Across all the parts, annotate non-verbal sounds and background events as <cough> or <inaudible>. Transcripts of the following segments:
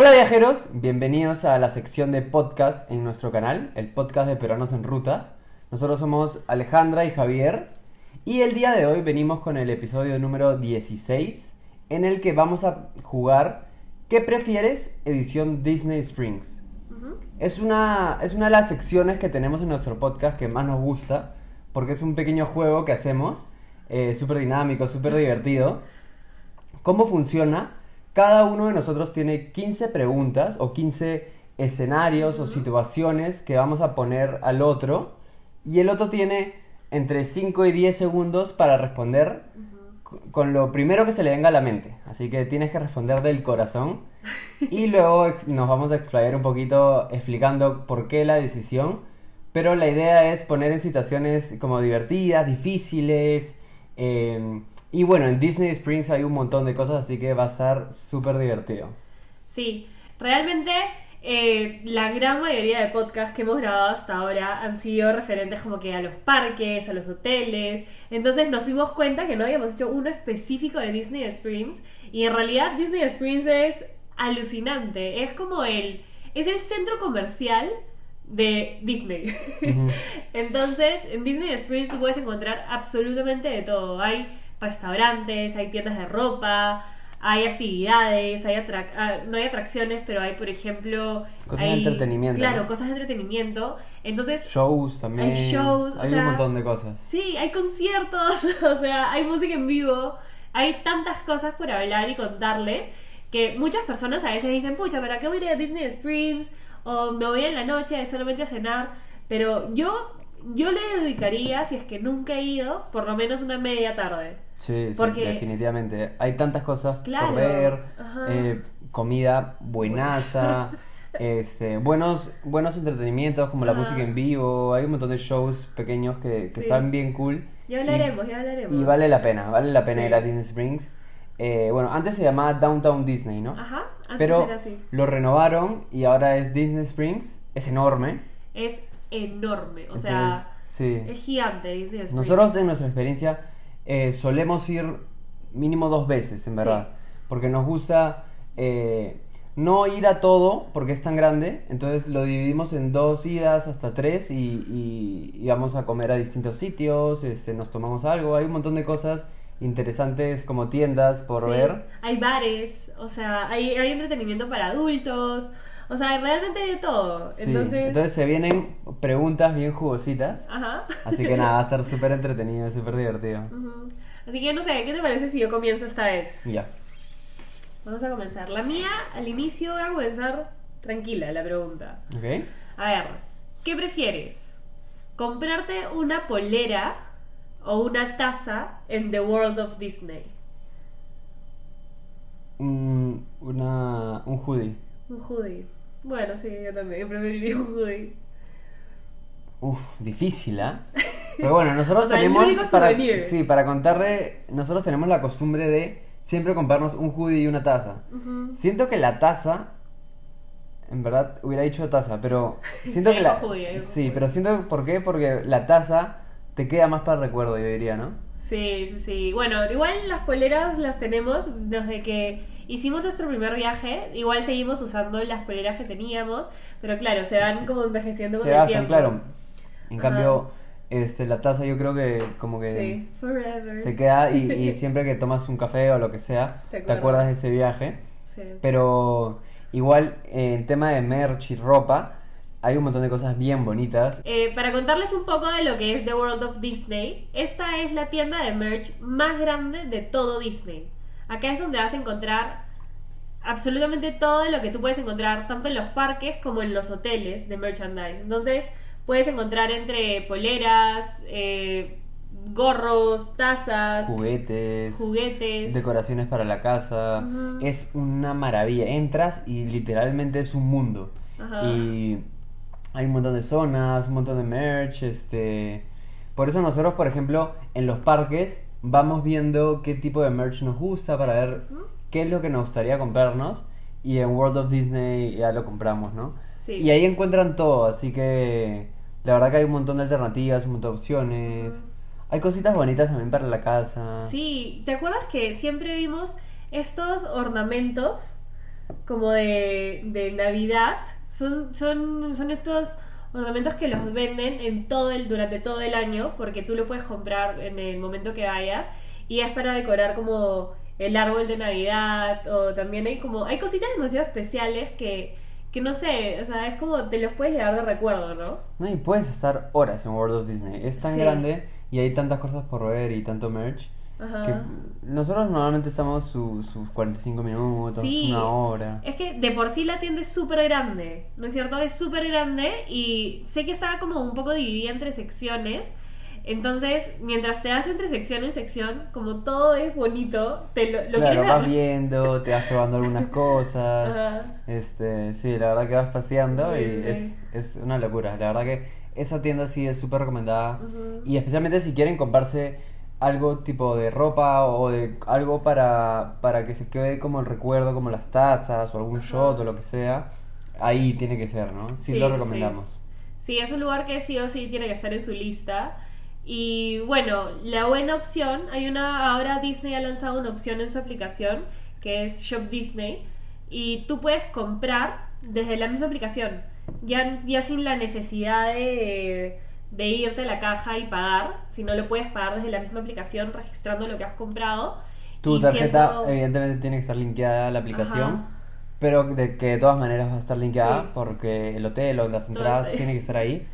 Hola viajeros, bienvenidos a la sección de podcast en nuestro canal, el podcast de Peruanos en Ruta. Nosotros somos Alejandra y Javier y el día de hoy venimos con el episodio número 16 en el que vamos a jugar ¿Qué prefieres? edición Disney Springs. es, una, es una de las secciones que tenemos en nuestro podcast que más nos gusta porque es un pequeño juego que hacemos, eh, súper dinámico, súper divertido. ¿Cómo funciona? Cada uno de nosotros tiene 15 preguntas o 15 escenarios o situaciones que vamos a poner al otro y el otro tiene entre 5 y 10 segundos para responder con lo primero que se le venga a la mente. Así que tienes que responder del corazón <laughs> y luego nos vamos a explayar un poquito explicando por qué la decisión. Pero la idea es poner en situaciones como divertidas, difíciles. Eh, y bueno, en Disney Springs hay un montón de cosas, así que va a estar súper divertido. Sí, realmente eh, la gran mayoría de podcasts que hemos grabado hasta ahora han sido referentes como que a los parques, a los hoteles. Entonces nos dimos cuenta que no habíamos hecho uno específico de Disney Springs. Y en realidad Disney Springs es alucinante. Es como el... Es el centro comercial de Disney. <laughs> Entonces, en Disney Springs tú puedes encontrar absolutamente de todo. Hay restaurantes, hay tiendas de ropa, hay actividades, hay ah, no hay atracciones, pero hay, por ejemplo... Cosas de entretenimiento. Claro, cosas de entretenimiento. Entonces... Shows también. Hay shows. Hay un montón de cosas. Sí, hay conciertos, <laughs> o sea, hay música en vivo, hay tantas cosas por hablar y contarles que muchas personas a veces dicen, pucha, ¿para qué voy a ir a Disney Springs? O me voy en la noche solamente a cenar. Pero yo, yo le dedicaría, si es que nunca he ido, por lo menos una media tarde. Sí, Porque... definitivamente. Hay tantas cosas por ver, eh, comida buenaza, <laughs> este, buenos, buenos entretenimientos como la música en vivo, hay un montón de shows pequeños que, están bien cool. Ya hablaremos, ya hablaremos. Y vale la pena, vale la pena ir a Disney Springs. Eh, bueno, antes se llamaba Downtown Disney, ¿no? Ajá, antes Pero era así. lo renovaron y ahora es Disney Springs. Es enorme. Es enorme, o sea, es gigante Disney Springs. Nosotros en nuestra experiencia eh, solemos ir mínimo dos veces, en verdad. Porque nos gusta eh, no ir a todo porque es tan grande. Entonces lo dividimos en dos idas hasta tres y, vamos a comer a distintos sitios, este, nos tomamos algo. Hay un montón de cosas interesantes como tiendas por ver. Hay bares, o sea, hay, hay entretenimiento para adultos. O sea, realmente de todo. entonces... entonces se vienen preguntas bien jugositas. Ajá. Así que nada, va a estar <laughs> súper entretenido, súper divertido. Así que no sé, ¿qué te parece si yo comienzo esta vez? Ya. Vamos a comenzar. La mía, al inicio, voy a comenzar tranquila la pregunta. Ok. A ver, ¿qué prefieres? ¿Comprarte una polera o una taza en The World of Disney? Un, una, un hoodie. Un hoodie. Bueno, sí, yo también preferiría un hoodie. Uf, difícil, ¿ah? Pero bueno, nosotros <laughs> tenemos. para, sí, para contarle, nosotros tenemos la costumbre de siempre comprarnos un hoodie y una taza. Siento que la taza. En verdad hubiera dicho taza, pero <laughs> siento que la. sí, pero siento por qué, porque la taza te queda más para el recuerdo, yo diría, ¿no? Sí, sí, sí. Bueno, igual las poleras las tenemos desde que hicimos nuestro primer viaje. Igual seguimos usando las poleras que teníamos, pero claro, se van como envejeciendo con se el tiempo. claro. En cambio, este, la taza yo creo que como que se queda y, <laughs> siempre que tomas un café o lo que sea, te, acuerdas de ese viaje. Sí. Pero igual en tema de merch y ropa, hay un montón de cosas bien bonitas. Eh, para contarles un poco de lo que es The World of Disney, esta es la tienda de merch más grande de todo Disney. Acá es donde vas a encontrar absolutamente todo lo que tú puedes encontrar, tanto en los parques como en los hoteles de merchandise. Entonces, puedes encontrar entre poleras, eh, gorros, tazas, juguetes, juguetes, decoraciones para la casa. Es una maravilla. Entras y literalmente es un mundo. Y hay un montón de zonas, un montón de merch, este... Por eso nosotros, por ejemplo, en los parques vamos viendo qué tipo de merch nos gusta para ver qué es lo que nos gustaría comprarnos y en World of Disney ya lo compramos, ¿no? Sí. Y ahí encuentran todo, así que la verdad que hay un montón de alternativas, un montón de opciones. Hay cositas bonitas también para la casa. Sí, ¿te acuerdas que siempre vimos estos ornamentos como de, de Navidad. Son, son, son estos ornamentos que los venden en todo el, durante todo el año, porque tú lo puedes comprar en el momento que vayas, y es para decorar como el árbol de Navidad, o también hay como, hay cositas demasiado especiales que, que no sé, o sea, es como te los puedes llevar de recuerdo, ¿no? No, y puedes estar horas en World of Disney. Es tan Sí. grande y hay tantas cosas por ver y tanto merch. Ajá. Que nosotros normalmente estamos su- sus 45 minutos, Sí. una hora. Es que de por sí la tienda es súper grande, ¿no es cierto? Es súper grande y sé que estaba como un poco dividida entre secciones. Entonces, mientras te das entre sección en sección, como todo es bonito, te lo, lo claro, vas viendo, te vas probando algunas <laughs> cosas. Ajá. Este, sí, la verdad que vas paseando Sí, y sí. es, es una locura. La verdad que esa tienda sí es súper recomendada. Y especialmente si quieren comprarse algo tipo de ropa o de algo para, para que se quede como el recuerdo, como las tazas o algún shot o lo que sea. Ahí tiene que ser, ¿no? Sí, Sí, lo sí. recomendamos. Sí, es un lugar que sí o sí tiene que estar en su lista. Y bueno, la buena opción, hay una, ahora Disney ha lanzado una opción en su aplicación que es Shop Disney y tú puedes comprar desde la misma aplicación, ya, ya sin la necesidad de, de irte a la caja y pagar, sino lo puedes pagar desde la misma aplicación registrando lo que has comprado. Tu Y tarjeta evidentemente tiene que estar linkeada a la aplicación. Ajá. Pero de que de todas maneras va a estar linkeada Sí. porque el hotel o las entradas tienen que estar ahí.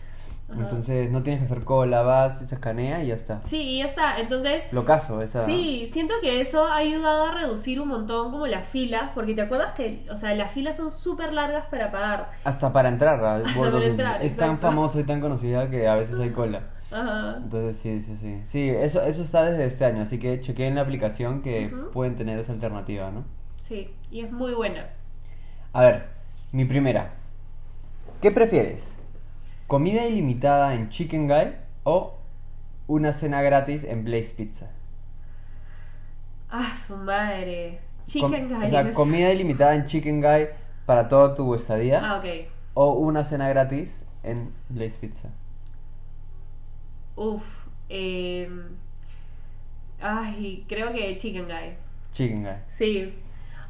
Ajá. Entonces no tienes que hacer cola, vas, se escanea y ya está. Sí, y ya está. Entonces, Lo caso, esa. Sí, siento que eso ha ayudado a reducir un montón como las filas, porque te acuerdas que, o sea, las filas son súper largas para pagar. Hasta para entrar a para entrar, Es tan famoso y tan conocida que a veces hay cola. Ajá. Entonces sí, sí, sí. Sí, eso, eso está desde este año, así que chequeen la aplicación que pueden tener esa alternativa, ¿no? Sí, y es muy buena. A ver, mi primera. ¿Qué prefieres? ¿Comida ilimitada en Chicken Guy o una cena gratis en Blaze Pizza? Ah, su madre. Com- Chicken O sea, comida ilimitada en Chicken Guy para toda tu estadía Ah, ok. o una cena gratis en Blaze Pizza. Uf. eh, Ay, creo que Chicken Guy. Chicken Guy. Sí.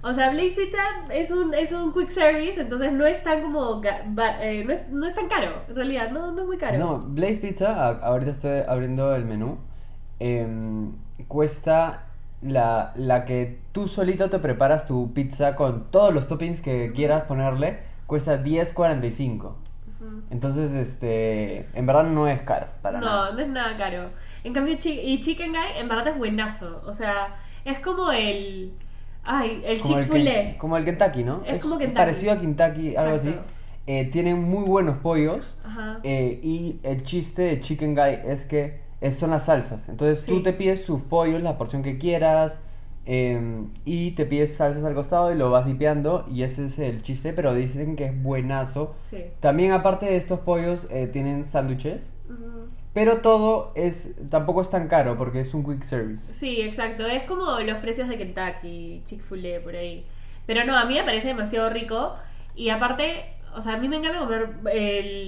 O sea, Blaze Pizza es un, es un quick service, entonces no es tan como... eh, no, es, no es tan caro, en realidad, no, no es muy caro. No, Blaze Pizza, ahorita estoy abriendo el menú, em, cuesta la, la que tú solito te preparas tu pizza con todos los toppings que quieras ponerle, cuesta 10.45. Ujú. Entonces, este, en verdad no es caro para No, nada. no es nada caro. En cambio, y Chicken Guy en verdad es buenazo. O sea, es como el. Ay, el Chick-fil-A. Como el Kentucky, ¿no? Es como Kentucky. parecido a Kentucky, algo así. Eh, tienen muy buenos pollos. Ajá. Eh, y el chiste de Chicken Guy es que es- son las salsas. Entonces tú te pides tus pollos, la porción que quieras. eh, y te pides salsas al costado y lo vas dipeando. Y ese es el chiste, pero dicen que es buenazo. Sí. También aparte de estos pollos eh, tienen sándwiches. Pero todo es tampoco es tan caro porque es un quick service. Sí, exacto. Es como los precios de Kentucky, Chick-fil-A, por ahí. Pero no, a mí me parece demasiado rico. Y aparte, o sea, a mí me encanta comer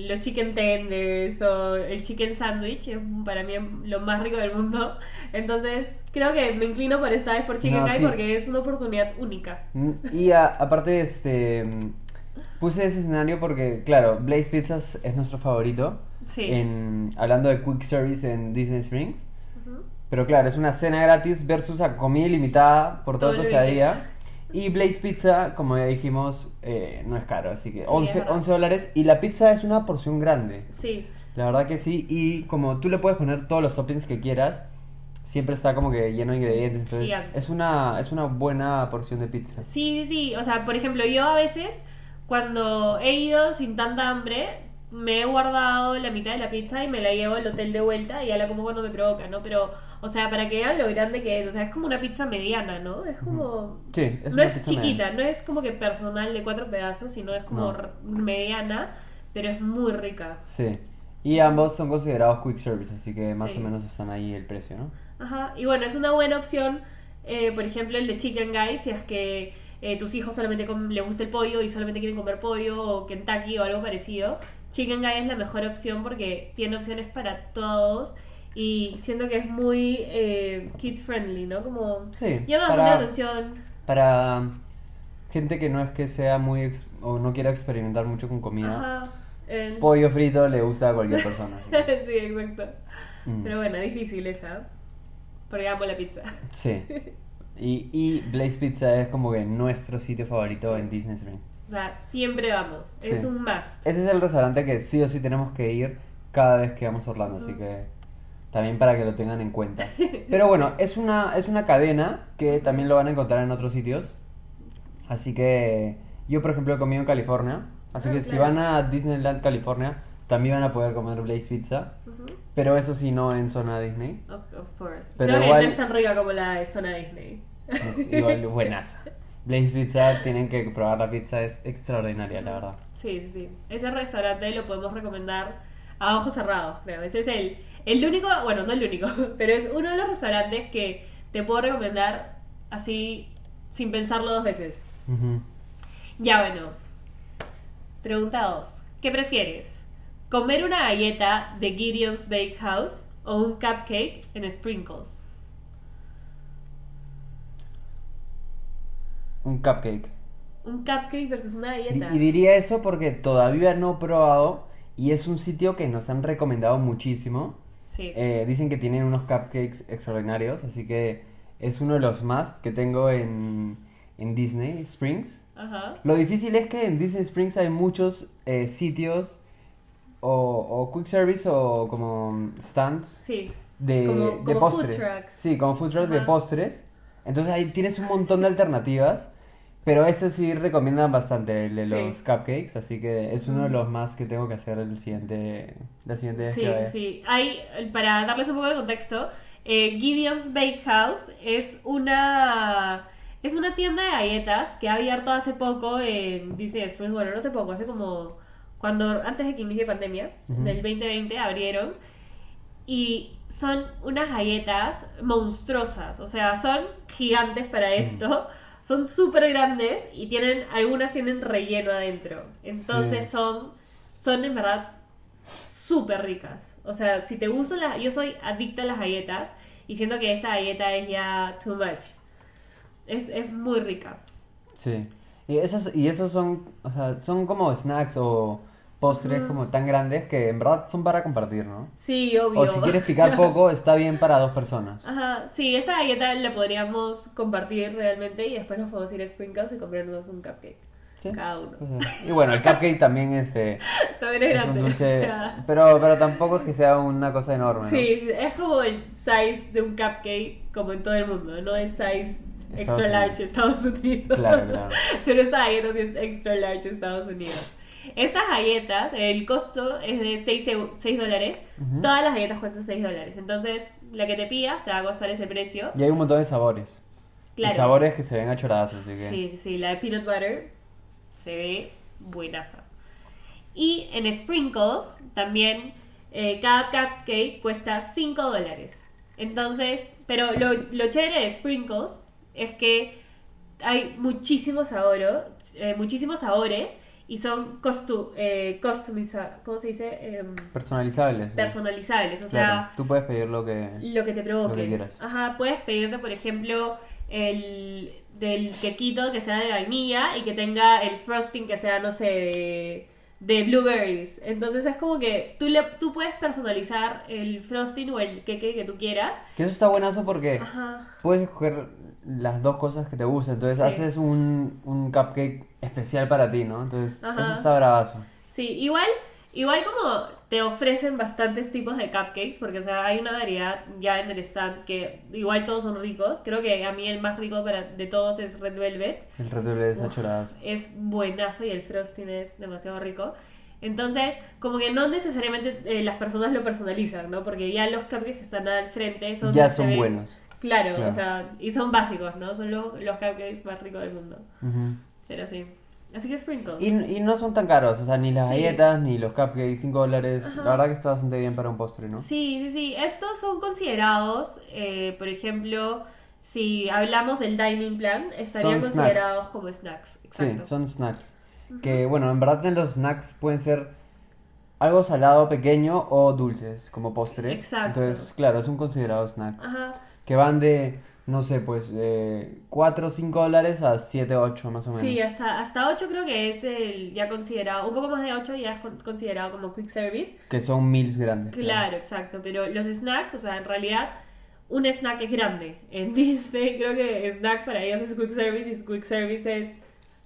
los chicken tenders o el chicken sandwich. Es para mí lo más rico del mundo. Entonces, creo que me inclino por esta vez por Chicken No, Guy sí. porque es una oportunidad única. Mm, Y a- aparte, este. Puse ese escenario porque, claro, Blaze Pizzas es nuestro favorito. Sí. En, hablando de quick service en Disney Springs. Pero claro, es una cena gratis versus a comida ilimitada por Todo tu el estadía. Y Blaze Pizza, como ya dijimos, eh, no es caro, así que Sí, 11, es verdad. 11 dólares. Y la pizza es una porción grande, Sí. la verdad que sí. Y como tú le puedes poner todos los toppings que quieras, siempre está como que lleno de ingredientes. Entonces, Gigante. es una, es una buena porción de pizza. Sí, sí, sí. O sea, por ejemplo, yo a veces, cuando he ido sin tanta hambre, me he guardado la mitad de la pizza y me la llevo al hotel de vuelta y ya la como cuando me provoca, ¿no? Pero, o sea, para que vean lo grande que es. O sea, es como una pizza mediana, ¿no? Es como. Sí, es no es chiquita, mediana. no es como que personal de cuatro pedazos, sino es como No. mediana, pero es muy rica. Sí. Y ambos son considerados quick service, así que más Sí. o menos están ahí el precio, ¿no? Ajá, y bueno, es una buena opción, eh, por ejemplo, el de Chicken Guy, si es que eh, tus hijos solamente le gusta el pollo y solamente quieren comer pollo o Kentucky o algo parecido. Chicken Guy es la mejor opción porque tiene opciones para todos y siento que es muy eh, kids friendly, ¿no? Como Sí, llama la atención. Para, gente que no es que sea muy ex- o no quiera experimentar mucho con comida, Ajá. pollo frito le gusta a cualquier persona. <laughs> sí, exacto. mm, Pero bueno, difícil esa. Porque amo la pizza. Sí. <laughs> Y, y Blaze Pizza es como que nuestro sitio favorito Sí. en Disney Spring. O sea, siempre vamos. Es Sí. un must. Ese es el restaurante que sí o sí tenemos que ir cada vez que vamos a Orlando, así que también para que lo tengan en cuenta. <laughs> Pero bueno, es una, es una cadena que también lo van a encontrar en otros sitios. Así que yo, por ejemplo, he comido en California. Así Ah, que si van a Disneyland, California, también van a poder comer Blaze Pizza. Pero eso sí, no en zona Disney. Of, of course. Pero Creo igual- que no es tan rica como la de zona Disney. Es igual <laughs> buenaza. Blaze Pizza, tienen que probar la pizza, es extraordinaria, la verdad. Sí, sí, sí. Ese restaurante lo podemos recomendar a ojos cerrados, creo. Ese es el, el único, bueno, no el único, <laughs> pero es uno de los restaurantes que te puedo recomendar así sin pensarlo dos veces. Ya bueno. Pregunta 2. ¿Qué prefieres? ¿Comer una galleta de Gideon's Bakehouse o un cupcake en sprinkles? Un cupcake. Un cupcake versus una galleta. Y diría eso porque todavía no he probado y es un sitio que nos han recomendado muchísimo. Sí. Eh, dicen que tienen unos cupcakes extraordinarios, así que es uno de los más que tengo en, en Disney Springs. Ajá. Lo difícil es que en Disney Springs hay muchos eh, sitios o, o quick service o como stands Sí. de, Como- de como food postres. trucks. Sí, como food trucks de Ajá. postres. Entonces ahí tienes un montón de alternativas. Pero este sí recomiendan bastante el de Sí. los cupcakes, así que es uno de los más que tengo que hacer el siguiente, la siguiente vez Sí, que sí. Hay, para darles un poco de contexto, eh, Gideon's Bakehouse es una es una tienda de galletas que ha abierto hace poco en Disney Springs. Bueno, no hace poco, hace como cuando antes de que inicie pandemia, Ujú. del 2020 abrieron y son unas galletas monstruosas, o sea, son gigantes para esto. Son súper grandes y tienen, algunas tienen relleno adentro. Entonces Sí. son, son en verdad súper ricas. O sea, si te gustan las... Yo soy adicta a las galletas y siento que esta galleta es ya too much. Es, es muy rica. Sí. Y esos, y esos son, o sea, son como snacks o postres como tan grandes que en verdad son para compartir, ¿no? Sí, obvio. O si quieres picar <laughs> poco, está bien para dos personas. Ajá, sí, esta galleta la podríamos compartir realmente y después nos podemos ir a Sprinkles y comprarnos un cupcake. Sí. Cada uno. Pues, Y bueno, el cupcake también este, <laughs> También es es un grande. dulce, o sea, pero, pero tampoco es que sea una cosa enorme, ¿no? sí, es como el size de un cupcake como en todo el mundo, no es size Estados extra large Estados <laughs> Unidos. Claro, claro. Pero esta galleta sí es extra large Estados Unidos. Estas galletas, el costo es de 6, dólares. Ujú. Todas las galletas cuestan 6 dólares. Entonces, la que te pidas te va a costar ese precio. Y hay un montón de sabores. Claro. Y sabores que se ven a chorazos, así que... Sí, sí, sí. La de peanut butter se ve buenaza. Y en Sprinkles también eh, cada cupcake cuesta 5 dólares. Entonces, pero lo, lo chévere de Sprinkles es que hay muchísimos sabores, muchísimos sabores y son costu eh, customiza- ¿cómo se dice? Em, Personalizables. personalizables. O Claro, sea, tú puedes pedir lo que... lo que te provoque. Lo que quieras. Ajá, puedes pedirte, por ejemplo, el del quequito que sea de vainilla y que tenga el frosting que sea, no sé, de, de blueberries. Entonces es como que tú, le, tú puedes personalizar el frosting o el queque que tú quieras. Que eso está buenazo porque Ajá. puedes escoger las dos cosas que te gustan. Entonces Sí. haces un, un cupcake especial para ti, ¿no? Entonces Ajá. eso está bravazo. Sí, igual, igual como te ofrecen bastantes tipos de cupcakes, porque o sea, hay una variedad ya en el stand que igual todos son ricos. Creo que a mí el más rico para, de todos es Red Velvet. El Red Velvet Uf. chorazo. es buenazo y el frosting es demasiado rico. Entonces, como que no necesariamente eh, las personas lo personalizan, ¿no? Porque ya los cupcakes que están al frente son... Ya son ven- buenos. Claro, Claro. o sea, y son básicos, ¿no? Son los, los cupcakes más ricos del mundo. Ujú. Pero sí. Así que sprinkles. Y, y no son tan caros, o sea, ni las Sí. galletas, ni los cupcakes, 5 dólares. Ajá. La verdad que está bastante bien para un postre, ¿no? Sí, sí, sí. Estos son considerados, eh, por ejemplo, si hablamos del dining plan, estarían Son considerados como snacks. Sí, Exacto. son snacks. Que bueno, en verdad en los snacks pueden ser algo salado pequeño o dulces como postres. Exacto. Entonces, claro, es un considerado snack. Ajá. Que van de no sé, pues eh, 4 o 5 dólares a 7 o 8 más o menos. Sí, hasta, hasta 8 creo que es el ya considerado, un poco más de 8 ya es con- considerado como quick service. Que son meals grandes. Claro, exacto, pero los snacks, o sea, en realidad un snack es grande. En <laughs> Disney creo que snack para ellos es quick service y quick service es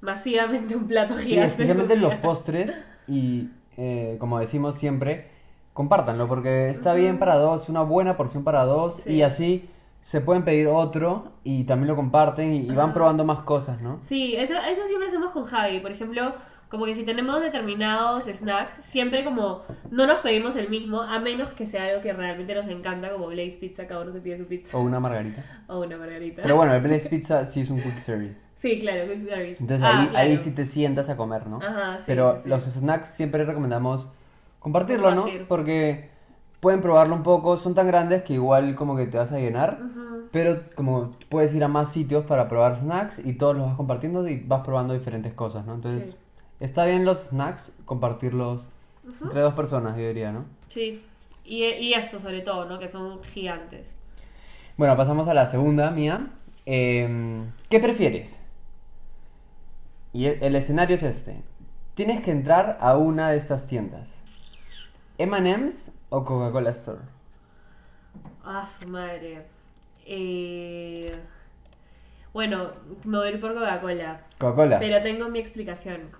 masivamente un plato Sí, gigante. especialmente los <laughs> postres y eh, como decimos siempre, compártanlo porque está bien para dos, una buena porción para dos Sí. y así se pueden pedir otro y también lo comparten y, y van probando más cosas, ¿no? Sí, eso, eso siempre hacemos con Javi. Por ejemplo, como que si tenemos determinados snacks, siempre como no nos pedimos el mismo, a menos que sea algo que realmente nos encanta, como Blaze Pizza, cada uno se pide su pizza. O una margarita. <laughs> O una margarita. Pero bueno, el Blaze Pizza sí es un quick service. Sí, claro, quick service. Entonces Ah, ahí, claro. ahí sí te sientas a comer, ¿no? Ajá, sí, Pero sí, sí. los snacks siempre recomendamos compartirlo, Compartir. ¿no? Porque pueden probarlo un poco, son tan grandes que igual como que te vas a llenar, pero como puedes ir a más sitios para probar snacks y todos los vas compartiendo y vas probando diferentes cosas, ¿no? Entonces, Sí. está bien los snacks compartirlos entre dos personas, yo diría, ¿no? Sí. Y, y esto sobre todo, ¿no? Que son gigantes. Bueno, pasamos a la segunda mía. Em, ¿Qué prefieres? Y el, el escenario es este. Tienes que entrar a una de estas tiendas. M&M's o Coca-Cola Store. Ah, su madre. Eh... Bueno, me voy a ir por Coca-Cola. Coca-Cola. Pero tengo mi explicación.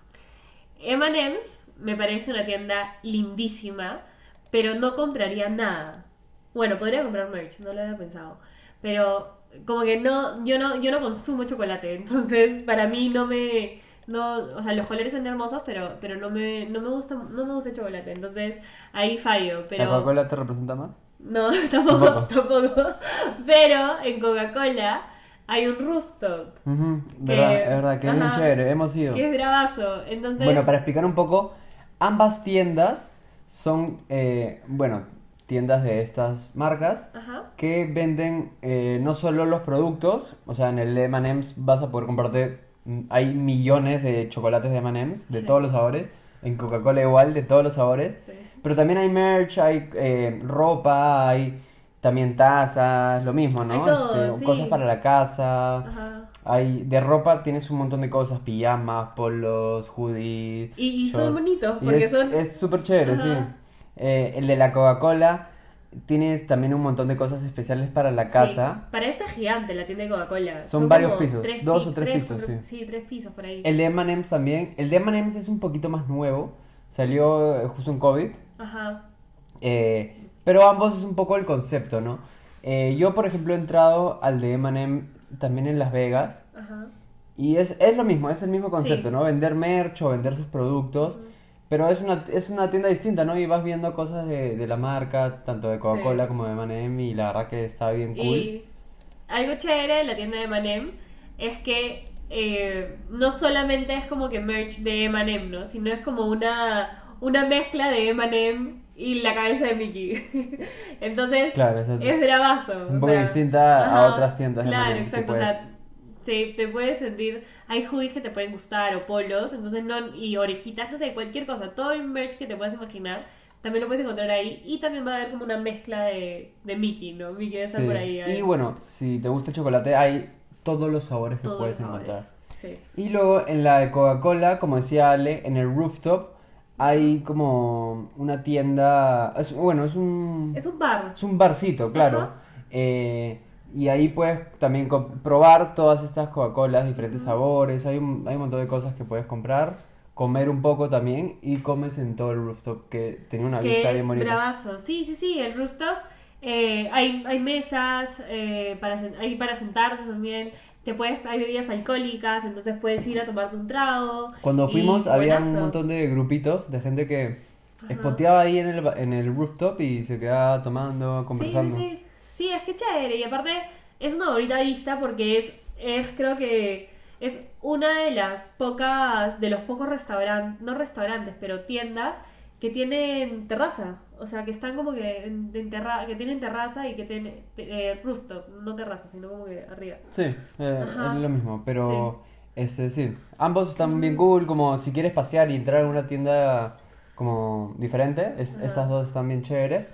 M&M's me parece una tienda lindísima, pero no compraría nada. Bueno, podría comprar merch, no lo había pensado. Pero como que no, yo no, yo no consumo chocolate, <laughs> entonces para mí no me, no, o sea, los colores son hermosos, pero, pero no me, no me gusta, no me gusta el chocolate, entonces ahí fallo. Pero ¿La Coca-Cola te representa más? no, <laughs> tampoco, Tampoco. tampoco. Pero en Coca-Cola hay un rooftop verdad, es verdad, que es bien chévere, hemos ido. que es bravazo. Entonces, Bueno, para explicar un poco, ambas tiendas son, eh, bueno, tiendas de estas marcas Ajá. que venden eh, no solo los productos, o sea, en el M&M's vas a poder comprarte, hay millones de chocolates de M&M's de Sí. todos los sabores, en Coca-Cola igual, de todos los sabores, Sí. pero también hay merch, hay eh, ropa, hay también tazas, lo mismo, ¿no? Hay todo, Este, sí. Cosas para la casa. Ajá. Hay de ropa tienes un montón de cosas, pijamas, polos, hoodies. Y, y son bonitos, Y porque es, son... es súper chévere, sí. Eh, el de la Coca-Cola tienes también un montón de cosas especiales para la Sí, casa. Para esto es gigante la tienda de Coca-Cola. Son varios pisos, tres dos o tres pisos, sí. Sí, tres pisos por ahí. El de M&M's también. El de M&M's es un poquito más nuevo. Salió eh, justo en COVID. Ajá. Eh, pero ambos es un poco el concepto, ¿no? Eh, yo, por ejemplo, he entrado al de M&M también en Las Vegas. Ajá. Y es, es lo mismo, es el mismo concepto, Sí. ¿no? Vender merch o vender sus productos. Pero es una, es una tienda distinta, ¿no? Y vas viendo cosas de, de la marca, tanto de Coca-Cola Sí. como de M&M y la verdad que está bien cool. Y algo chévere de la tienda de Manem es que eh, no solamente es como que merch de Manem, ¿no? Sino es como una, una mezcla de Manem y la cabeza de Mickey. <laughs> Entonces, Claro, es- es bravazo. un poco sea, distinta a otras tiendas de Claro, que exacto. puedes- O sea, te, te puedes sentir. Hay hoodies que te pueden gustar o polos, entonces no. Y orejitas, no sé, cualquier cosa. Todo el merch que te puedas imaginar. También lo puedes encontrar ahí. Y también va a haber como una mezcla de, de Mickey, ¿no? Mickey estar Sí. por ahí. ver. Y bueno, si te gusta el chocolate, hay todos los sabores que Todos puedes sabores. encontrar. Sí. Y luego en la de Coca-Cola, como decía Ale, en el rooftop hay como una tienda, es- bueno, es un, Es un bar. es un barcito, claro. Eh, y ahí puedes también probar todas estas Coca-Colas, diferentes sabores, hay un, hay un montón de cosas que puedes comprar, comer un poco también y comes en todo el rooftop que tenía una vista que bien es bonita. bravazo. Sí, sí, sí, el rooftop. eh, hay, hay mesas eh, para, hay para sentarse también. Te puedes, hay bebidas alcohólicas, entonces puedes ir a tomarte un trago. Cuando fuimos había un montón de grupitos de gente que Ajá. espoteaba ahí en el, en el rooftop y se quedaba tomando, conversando. Sí, sí, sí. Sí, es que chévere. Y aparte es una bonita vista porque es, es creo que es una de las pocas, de los pocos restaurantes, no restaurantes, pero tiendas que tienen terraza. O sea, que están como que en, en terra- que tienen terraza y que tienen eh, rooftop, no terraza, sino como que arriba. Sí, eh, es lo mismo, pero sí, ambos están bien cool, como si quieres pasear y entrar a una tienda como diferente, es- estas dos están bien chéveres.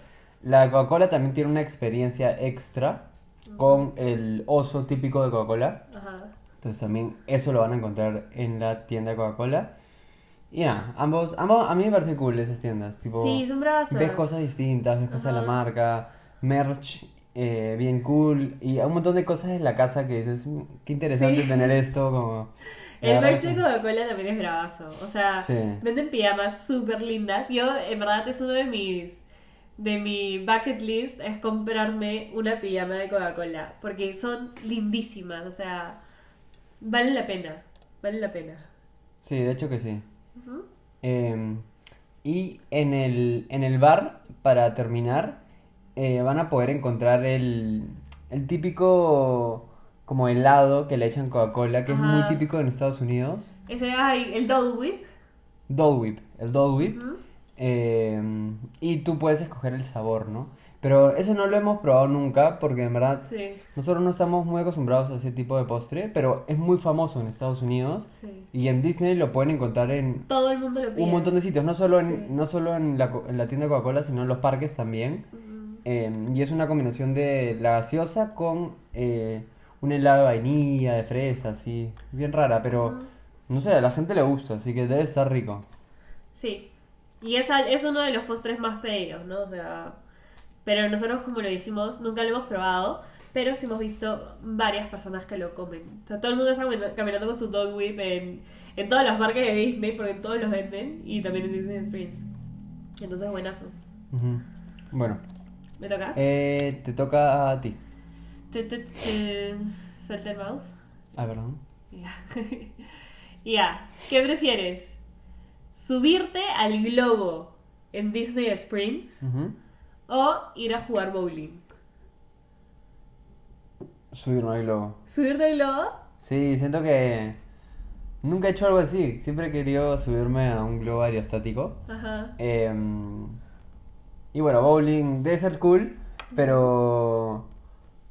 La Coca-Cola también tiene una experiencia extra, con el oso típico de Coca-Cola. Ajá. Entonces también eso lo van a encontrar en la tienda de Coca-Cola. Y nada, ambos, ambos, a mí me parecen cool esas tiendas. Tipo, Sí, son bravas. ves cosas distintas, ves cosas de la Ajá. marca, merch eh, bien cool y un montón de cosas en la casa que dices, "Mm, qué interesante Sí. tener esto, como... El merch de Coca-Cola también es bravazo. O sea, Sí. venden pijamas súper lindas. Yo, en verdad, es uno de mis. De mi bucket list es comprarme una pijama de Coca-Cola. Porque son lindísimas. O sea, valen la pena. Valen la pena. Sí, de hecho que sí. Em, y en el, en el bar, para terminar, eh, van a poder encontrar el, el típico como helado que le echan Coca-Cola, que es muy típico en Estados Unidos. Ese, ay, el Dole Whip. Dole Whip, el Dole Whip. Em, y tú puedes escoger el sabor, ¿no? Pero eso no lo hemos probado nunca porque en verdad Sí, nosotros no estamos muy acostumbrados a ese tipo de postre, pero es muy famoso en Estados Unidos sí. y en Disney lo pueden encontrar en Todo el mundo lo pide. un montón de sitios, no solo en, Sí. no solo en la, co- en la tienda de Coca-Cola, sino en los parques también. Em, y es una combinación de la gaseosa con eh, un helado de vainilla, de fresa, así, bien rara, pero no sé, a la gente le gusta, así que debe estar rico. Sí. Y es, al- es uno de los postres más pedidos, ¿no? O sea, pero nosotros como lo hicimos, nunca lo hemos probado, pero sí hemos visto varias personas que lo comen. O sea, todo el mundo está camina- caminando con su dog whip en, en todas las marcas de Disney, porque todos los venden, y también en Disney Springs. Entonces, buenazo. Ujú. Bueno, ¿Me toca? eh, te toca a ti. Te, te, te- Suelta el mouse. Ah, perdón. Ya. <laughs> Ya. ¿Qué prefieres? ¿Subirte al globo en Disney Springs? O ir a jugar bowling. Subirme al globo. ¿Subirte al globo? Sí, siento que nunca he hecho algo así. Siempre he querido subirme a un globo aerostático. Ajá. Em, y bueno, bowling debe ser cool, pero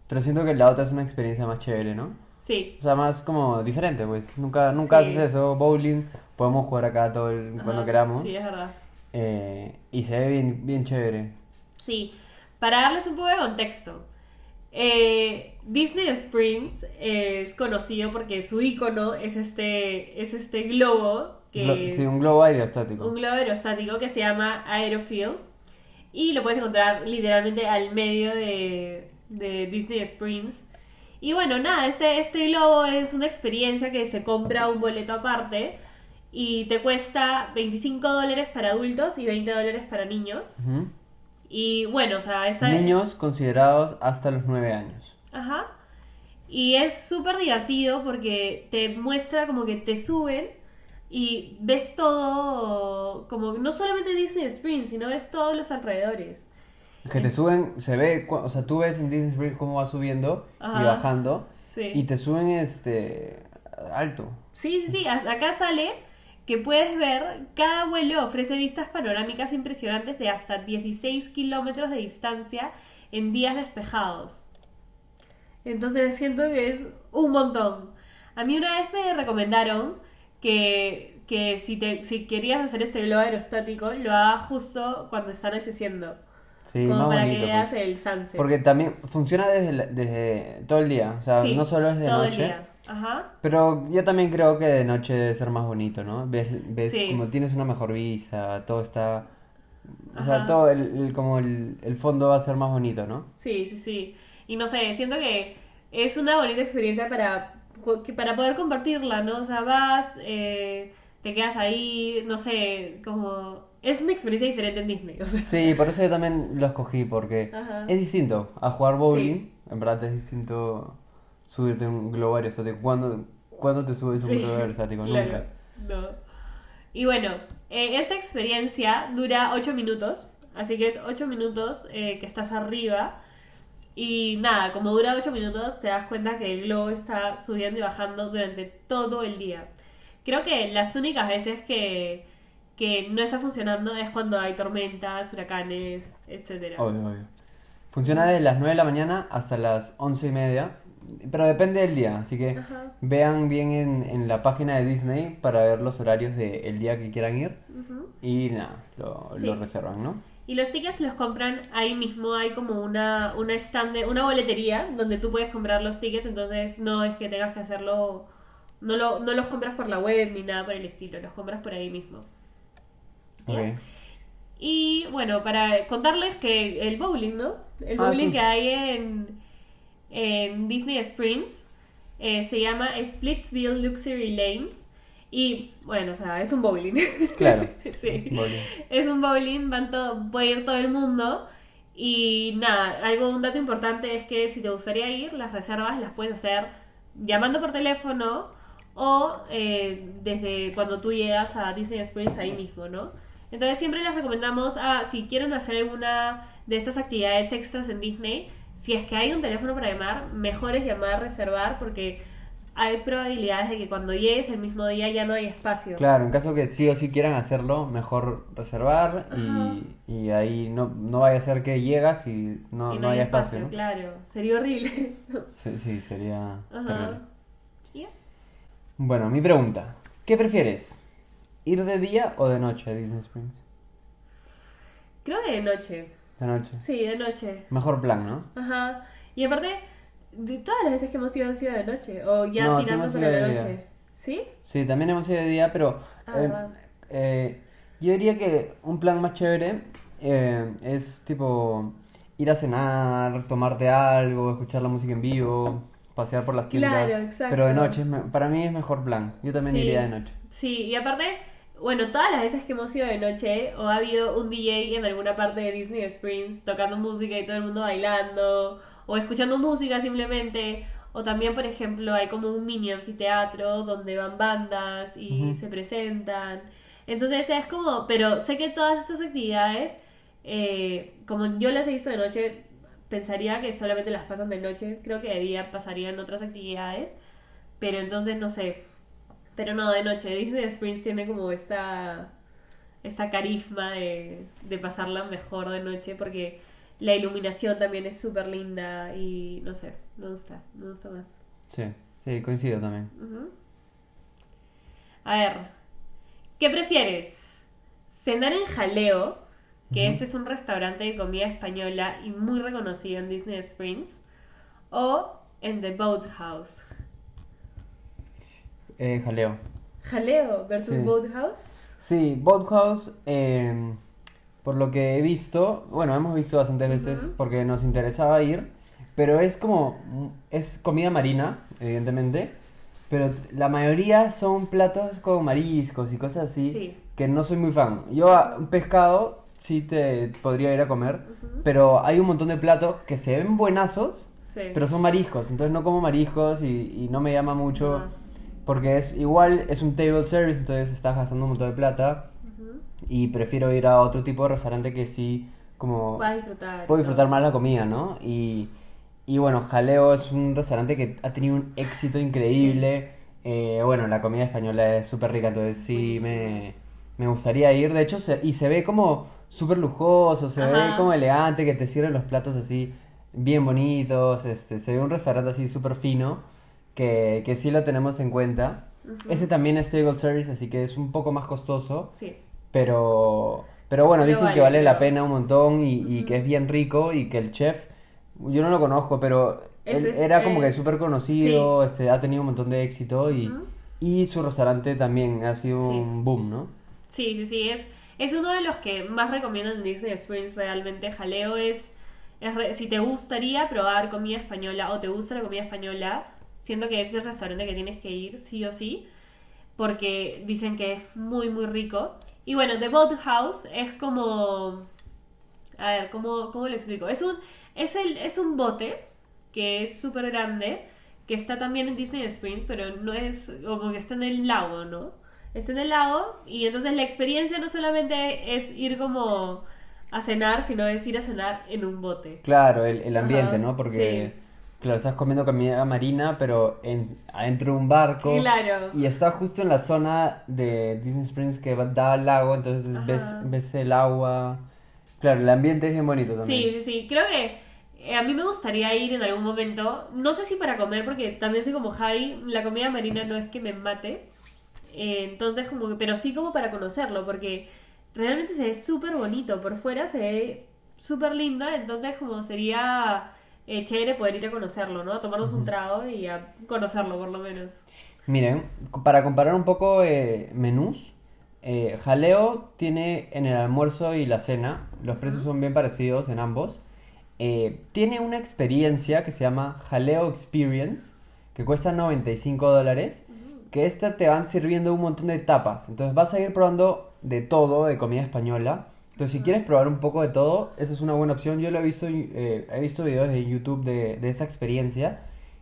pero siento que la otra es una experiencia más chévere, ¿no? Sí. O sea, más como diferente, pues. Nunca nunca Sí. haces eso, bowling, podemos jugar acá todo el, cuando queramos. Sí, es verdad. Eh, y se ve bien bien chévere. Sí. Para darles un poco de contexto. eh, Disney Springs es conocido porque su icono es este, es este globo que Glo- sí, un globo aerostático. un globo aerostático que se llama Aerofield y lo puedes encontrar literalmente al medio de, de Disney Springs. Y bueno, nada, este, este globo es una experiencia que se compra un boleto aparte y te cuesta 25 dólares para adultos y 20 dólares para niños. Y bueno, o sea, esta... Niños considerados hasta los 9 años. Ajá. Y es súper divertido porque te muestra como que te suben y ves todo, como no solamente Disney Springs, sino ves todos los alrededores. Que te suben, se ve, o sea, tú ves en Disney Springs cómo va subiendo y bajando Sí. y te suben este alto. Sí, sí, sí. Acá sale que puedes ver, cada vuelo ofrece vistas panorámicas impresionantes de hasta 16 kilómetros de distancia en días despejados. Entonces siento que es un montón. A mí una vez me recomendaron que, que si, te, si querías hacer este globo aerostático, lo hagas justo cuando está anocheciendo. Sí, como más para bonito, que veas pues. el sunset. Porque también funciona desde, la- desde todo el día, o sea, Sí, no solo es de noche. Ajá. Pero yo también creo que de noche debe ser más bonito, ¿no? Ves, ves Sí. como tienes una mejor vista, todo está... O sea, Ajá. todo el, el- como el, el fondo va a ser más bonito, ¿no? Sí, sí, sí. Y no sé, siento que es una bonita experiencia para, para poder compartirla, ¿no? O sea, vas, eh, te quedas ahí, no sé, como... Es una experiencia diferente en Disney, <laughs> o sea. Sí, por eso yo también lo escogí, porque Ajá. es distinto a jugar bowling. En verdad es distinto subirte un globo aerostático. ¿Cuándo, ¿cuándo te subes un Sí, globo aerostático? claro, Nunca. No. Y bueno, eh, esta experiencia dura 8 minutos, así que es 8 minutos eh, que estás arriba. Y nada, como dura 8 minutos, te das cuenta que el globo está subiendo y bajando durante todo el día. Creo que las únicas veces que, que no está funcionando es cuando hay tormentas, huracanes, etcétera. Obvio, obvio. Funciona desde las 9 de la mañana hasta las 11 y media pero depende del día, así que Ajá. vean bien en, en la página de Disney para ver los horarios del día que quieran ir y nada, lo, Sí. lo reservan, ¿no? Y los tickets los compran ahí mismo, hay como una, una stand, de- una boletería donde tú puedes comprar los tickets, entonces no es que tengas que hacerlo, no, lo, no los compras por la web ni nada por el estilo, los compras por ahí mismo. Ok. Y bueno, para contarles que el bowling, ¿no? El Ah, bowling sí. que hay en, en Disney Springs eh, se llama Splitsville Luxury Lanes. Y bueno, o sea, es un bowling. <laughs> Claro. sí. Bowling. Es un bowling, van todo, puede ir todo el mundo. Y nada, algo, un dato importante es que si te gustaría ir, las reservas las puedes hacer llamando por teléfono o eh, desde cuando tú llegas a Disney Springs ahí mismo, ¿no? Entonces siempre les recomendamos a, si quieren hacer alguna de estas actividades extras en Disney, si es que hay un teléfono para llamar, mejor es llamar, reservar, porque hay probabilidades de que cuando llegues el mismo día ya no hay espacio. Claro, en caso que sí o sí quieran hacerlo, mejor reservar y, y ahí no, no vaya a ser que llegas y no, y no, haya espacio, ¿no? claro. Sería horrible. Sí, sí, sería terrible. Bueno, mi pregunta, ¿qué prefieres? ¿Ir de día o de noche a Disney Springs? Creo que de noche. De noche. Sí, de noche. Mejor plan, ¿no? Ajá. Y aparte, de todas las veces que hemos ido han sido de noche. O ya No, sí tirando sobre ido la de noche. día. ¿Sí? Sí, también hemos ido de día, pero Ah, eh, eh, yo diría que un plan más chévere eh, es tipo ir a cenar, tomarte algo, escuchar la música en vivo, pasear por las tiendas. Claro, exacto. Pero de noche, para mí es mejor plan. Yo también Sí. iría de noche. Sí, y aparte, bueno, todas las veces que hemos ido de noche, o ha habido un DJ en alguna parte de Disney Springs tocando música y todo el mundo bailando, o escuchando música simplemente, o también, por ejemplo, hay como un mini anfiteatro donde van bandas y se presentan. Entonces es como, pero sé que todas estas actividades, eh, como yo las he visto de noche, pensaría que solamente las pasan de noche, creo que de día pasarían otras actividades, pero entonces no sé. Pero no, de noche. Disney Springs tiene como esta, esta carisma de, de pasarla mejor de noche porque la iluminación también es súper linda y no sé, me gusta, me gusta más. Sí, sí, coincido también. A ver, ¿qué prefieres? ¿Cenar en Jaleo? Que este es un restaurante de comida española y muy reconocido en Disney Springs. ¿O en The Boathouse? Eh, jaleo. ¿Jaleo versus Sí. Boathouse? Sí, Boathouse, eh, por lo que he visto, bueno, hemos visto bastantes veces Ujú. porque nos interesaba ir, pero es como, es comida marina, evidentemente, pero la mayoría son platos con mariscos y cosas así, Sí. que no soy muy fan. Yo a un pescado sí te podría ir a comer, Ujú. pero hay un montón de platos que se ven buenazos, Sí. pero son mariscos, entonces no como mariscos y, y no me llama mucho. Ajá. Porque es igual, es un table service, entonces estás gastando un montón de plata. Y prefiero ir a otro tipo de restaurante que sí, como... Puedas disfrutar. Puedo disfrutar más la comida, ¿no? Y, y bueno, Jaleo es un restaurante que ha tenido un éxito increíble. Eh, bueno, la comida española es súper rica, entonces sí me, me gustaría ir. De hecho, se- y se ve como súper lujoso, se ve como elegante, que te sirven los platos así bien bonitos. Este, se ve un restaurante así súper fino, que, que sí lo tenemos en cuenta. Ujú. Ese también es table service, así que es un poco más costoso. Sí. Pero, pero bueno, Pero dicen que vale, vale la pero- pena un montón y, y Ujú. que es bien rico y que el chef, yo no lo conozco, pero él Ese era como que es- súper conocido, este, ha tenido un montón de éxito y, Ujú. y su restaurante también ha sido Sí. un boom, ¿no? Sí, sí, sí. Es, es uno de los que más recomiendo en Disney Springs realmente. Jaleo es, es re- si te gustaría probar comida española o te gusta la comida española, siento que ese es el restaurante que tienes que ir sí o sí, porque dicen que es muy, muy rico. Y bueno, The Boathouse es como... A ver, ¿cómo, cómo lo explico? Es un, es el, es un bote que es súper grande, que está también en Disney Springs, pero no es como que está en el lago, ¿no? Está en el lago y entonces la experiencia no solamente es ir como a cenar, sino es ir a cenar en un bote. Claro, el, el ambiente, Ajá, ¿no? Porque, sí. Claro, estás comiendo comida marina, pero en, adentro de un barco. Claro. Y está justo en la zona de Disney Springs que da al lago, entonces ves, ves el agua. Claro, el ambiente es bien bonito también. Sí, sí, sí. Creo que eh, a mí me gustaría ir en algún momento, no sé si para comer, porque también soy como Javi, la comida marina no es que me mate, eh, entonces como que, pero sí como para conocerlo, porque realmente se ve súper bonito, por fuera se ve súper linda, entonces como sería eh, chévere poder ir a conocerlo, ¿no? A tomarnos un trago y a conocerlo por lo menos. Miren, para comparar un poco eh, menús, eh, Jaleo tiene en el almuerzo y la cena, los precios son bien parecidos en ambos. Eh, tiene una experiencia que se llama Jaleo Experience, que cuesta 95 dólares, que esta te van sirviendo un montón de tapas. Entonces vas a ir probando de todo de comida española. Entonces si quieres probar un poco de todo, esa es una buena opción. Yo lo he visto, eh, he visto videos de YouTube de, de esta experiencia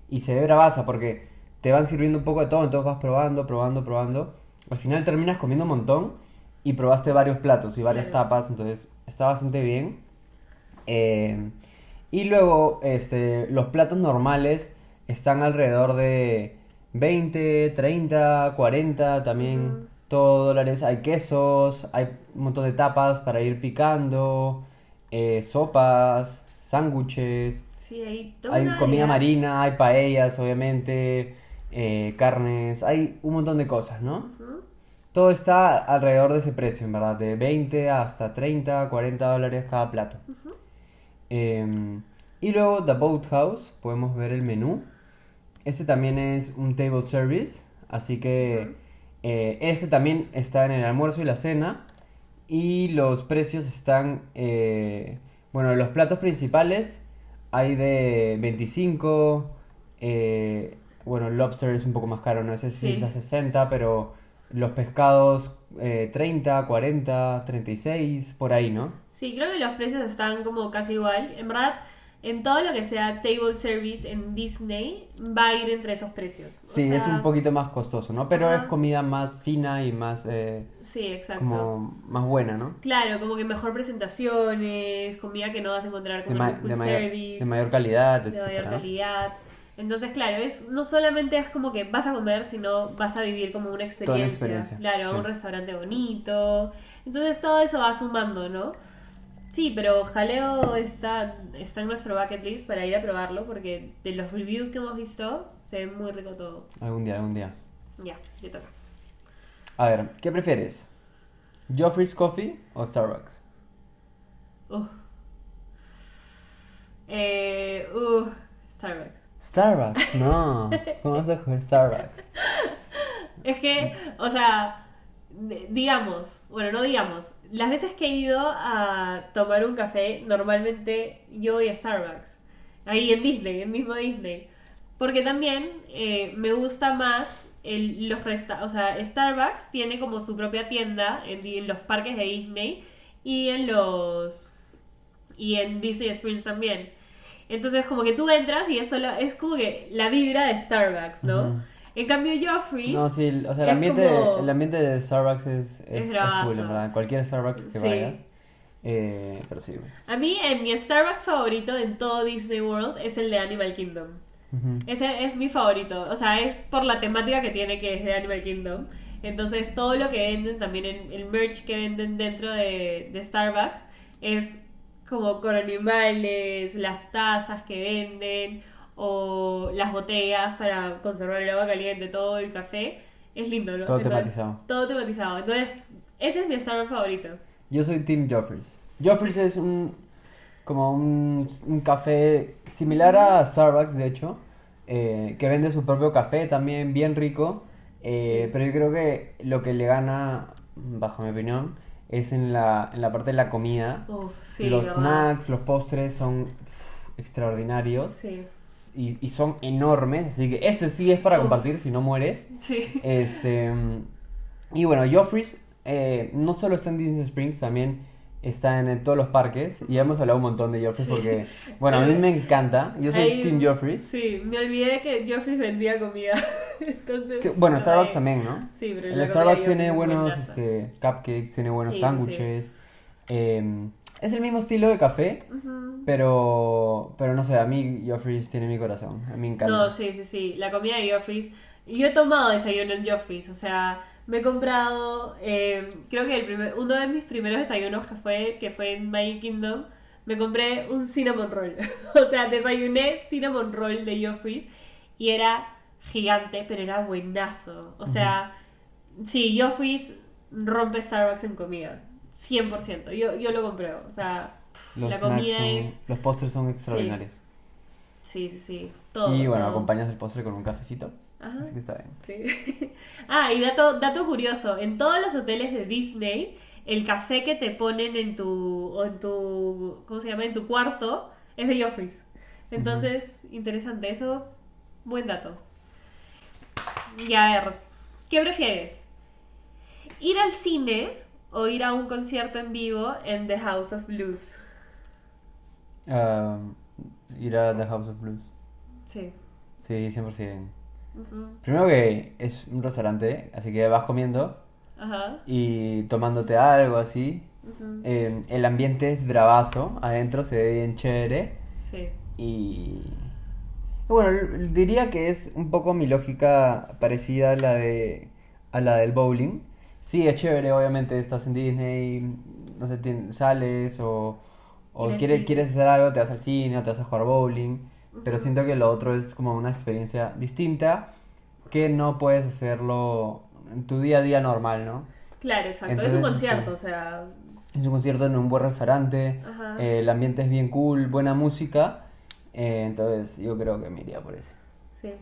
y se ve bravaza porque te van sirviendo un poco de todo, entonces vas probando, probando, probando. Al final terminas comiendo un montón y probaste varios platos y varias tapas, entonces está bastante bien. Eh, y luego, este, los platos normales están alrededor de 20, 30, 40 también. Todo dólares. Hay quesos, hay un montón de tapas para ir picando, eh, sopas, sándwiches, Sí, hay comida marina, hay paellas, obviamente, eh, carnes, hay un montón de cosas, ¿no? Todo está alrededor de ese precio, en verdad, de 20 hasta 30, 40 dólares cada plato. Em, y luego The Boathouse, podemos ver el menú. Este también es un table service, así que eh, este también está en el almuerzo y la cena. Y los precios están, eh, bueno, los platos principales hay de 25, eh, bueno, el lobster es un poco más caro, no sé si Sí. está 60, pero los pescados eh, 30, 40, 36, por ahí, ¿no? Sí, creo que los precios están como casi igual. En verdad, en todo lo que sea table service en Disney, va a ir entre esos precios. O Sí, es un poquito más costoso, ¿no? Pero Ajá. es comida más fina y más, eh, Sí, exacto. como, más buena, ¿no? Claro, como que mejor presentaciones, comida que no vas a encontrar como en de mayor, service, de mayor calidad, de mayor calidad. Entonces, claro, es no solamente es como que vas a comer, sino vas a vivir como una experiencia. experiencia, Claro, sí. un restaurante bonito. Entonces todo eso va sumando, ¿no? Sí, pero Jaleo está, está en nuestro bucket list para ir a probarlo porque de los reviews que hemos visto se ve muy rico todo. Algún día, algún día. Ya, ya toca. A ver, ¿qué prefieres? ¿Joffrey's Coffee o Starbucks? Uf. Eh, uh, Starbucks. Starbucks, no. <laughs> ¿Cómo vas a coger Starbucks? Es que, o sea, digamos, bueno, no digamos, las veces que he ido a tomar un café, normalmente yo voy a Starbucks. Ahí en Disney, en mismo Disney. Porque también eh, me gusta más el, los resta o sea, Starbucks tiene como su propia tienda en, los parques de Disney y en los y en Disney Springs también. Entonces como que tú entras y es solo es como que la vibra de Starbucks, ¿no? En cambio Joffrey's No, sí, el- o sea, el ambiente, como- el ambiente de Starbucks es, es, Es es cool. Cualquier Starbucks que Sí. vayas. Eh, pero sí, pues. A mí, en mi Starbucks favorito en todo Disney World es el de Animal Kingdom. Ese es mi favorito. O sea, es por la temática que tiene que es de Animal Kingdom. Entonces, todo lo que venden, también en el merch que venden dentro de, de Starbucks, es como con animales, las tazas que venden, o las botellas para conservar el agua caliente, todo el café. Es lindo, ¿no? Todo Entonces, tematizado. Todo tematizado. Entonces, ese es mi Starbucks favorito. Yo soy Team Joffrey's. Joffrey's es un como un, un café similar a Starbucks, de hecho, eh, que vende su propio café también bien rico. eh, Sí. Pero yo creo que lo que le gana, bajo mi opinión, es en la, en la parte de la comida. Uf, sí, los snacks, los postres son uf, extraordinarios Sí, y, y son enormes, así que ese sí es para Uf. compartir si no mueres. sí. Este, y bueno, Joffrey's eh, no solo está en Disney Springs, también está en, en todos los parques. Y ya hemos hablado un montón de Joffrey's Sí. porque, bueno, a mí me encanta. Yo soy Ahí- Team Joffrey's. Sí, me olvidé que Joffrey's vendía comida. <laughs> Entonces, Sí, bueno, no, Starbucks también, ¿no? Sí, pero El Starbucks tiene buenos este, cupcakes, tiene buenos sándwiches. Eh, es el mismo estilo de café, pero, pero no sé, a mí Joffrey's tiene mi corazón. A mí me encanta. No, sí, sí, sí. La comida de Joffrey's. Yo he tomado desayuno en Joffrey's, o sea, me he comprado, eh, creo que el primer, uno de mis primeros desayunos que fue, que fue en Magic Kingdom, me compré un cinnamon roll. <laughs> o sea, desayuné cinnamon roll de Joffrey's y era gigante, pero era buenazo. O sea, sí, Joffrey's rompe Starbucks en comida. 100%. Yo, yo lo compré. O sea, Los la comida son- es... Los postres son extraordinarios. Sí, sí, sí. Todo. y bueno, todo. acompañas el postre con un cafecito. Ajá. Así que está bien. Sí. <laughs> ah, y dato, dato curioso, en todos los hoteles de Disney, el café que te ponen en tu, o en tu, ¿cómo se llama? En tu cuarto es de Joffrey's. Entonces, interesante, eso, buen dato. Y a ver, ¿qué prefieres? ¿Ir al cine o ir a un concierto en vivo en The House of Blues? Ah, ir a The House of Blues. Sí. Sí, 100%. Ujú. Primero que es un restaurante, así que vas comiendo y tomándote algo así. Eh, el ambiente es bravazo, adentro se ve bien chévere. Sí. Y bueno, diría que es un poco mi lógica parecida a la de a la del bowling. Sí, es chévere, obviamente estás en Disney, no sé, sales o, o quieres, cine. quieres hacer algo, te vas al cine o te vas a jugar bowling, pero Ujú. siento que lo otro es como una experiencia distinta que no puedes hacerlo en tu día a día normal, ¿no? Claro, exacto. es Entonces, un concierto, este, o sea. Es un concierto en un buen restaurante, eh, el ambiente es bien cool, buena música, eh, entonces yo creo que me iría por eso. Sí.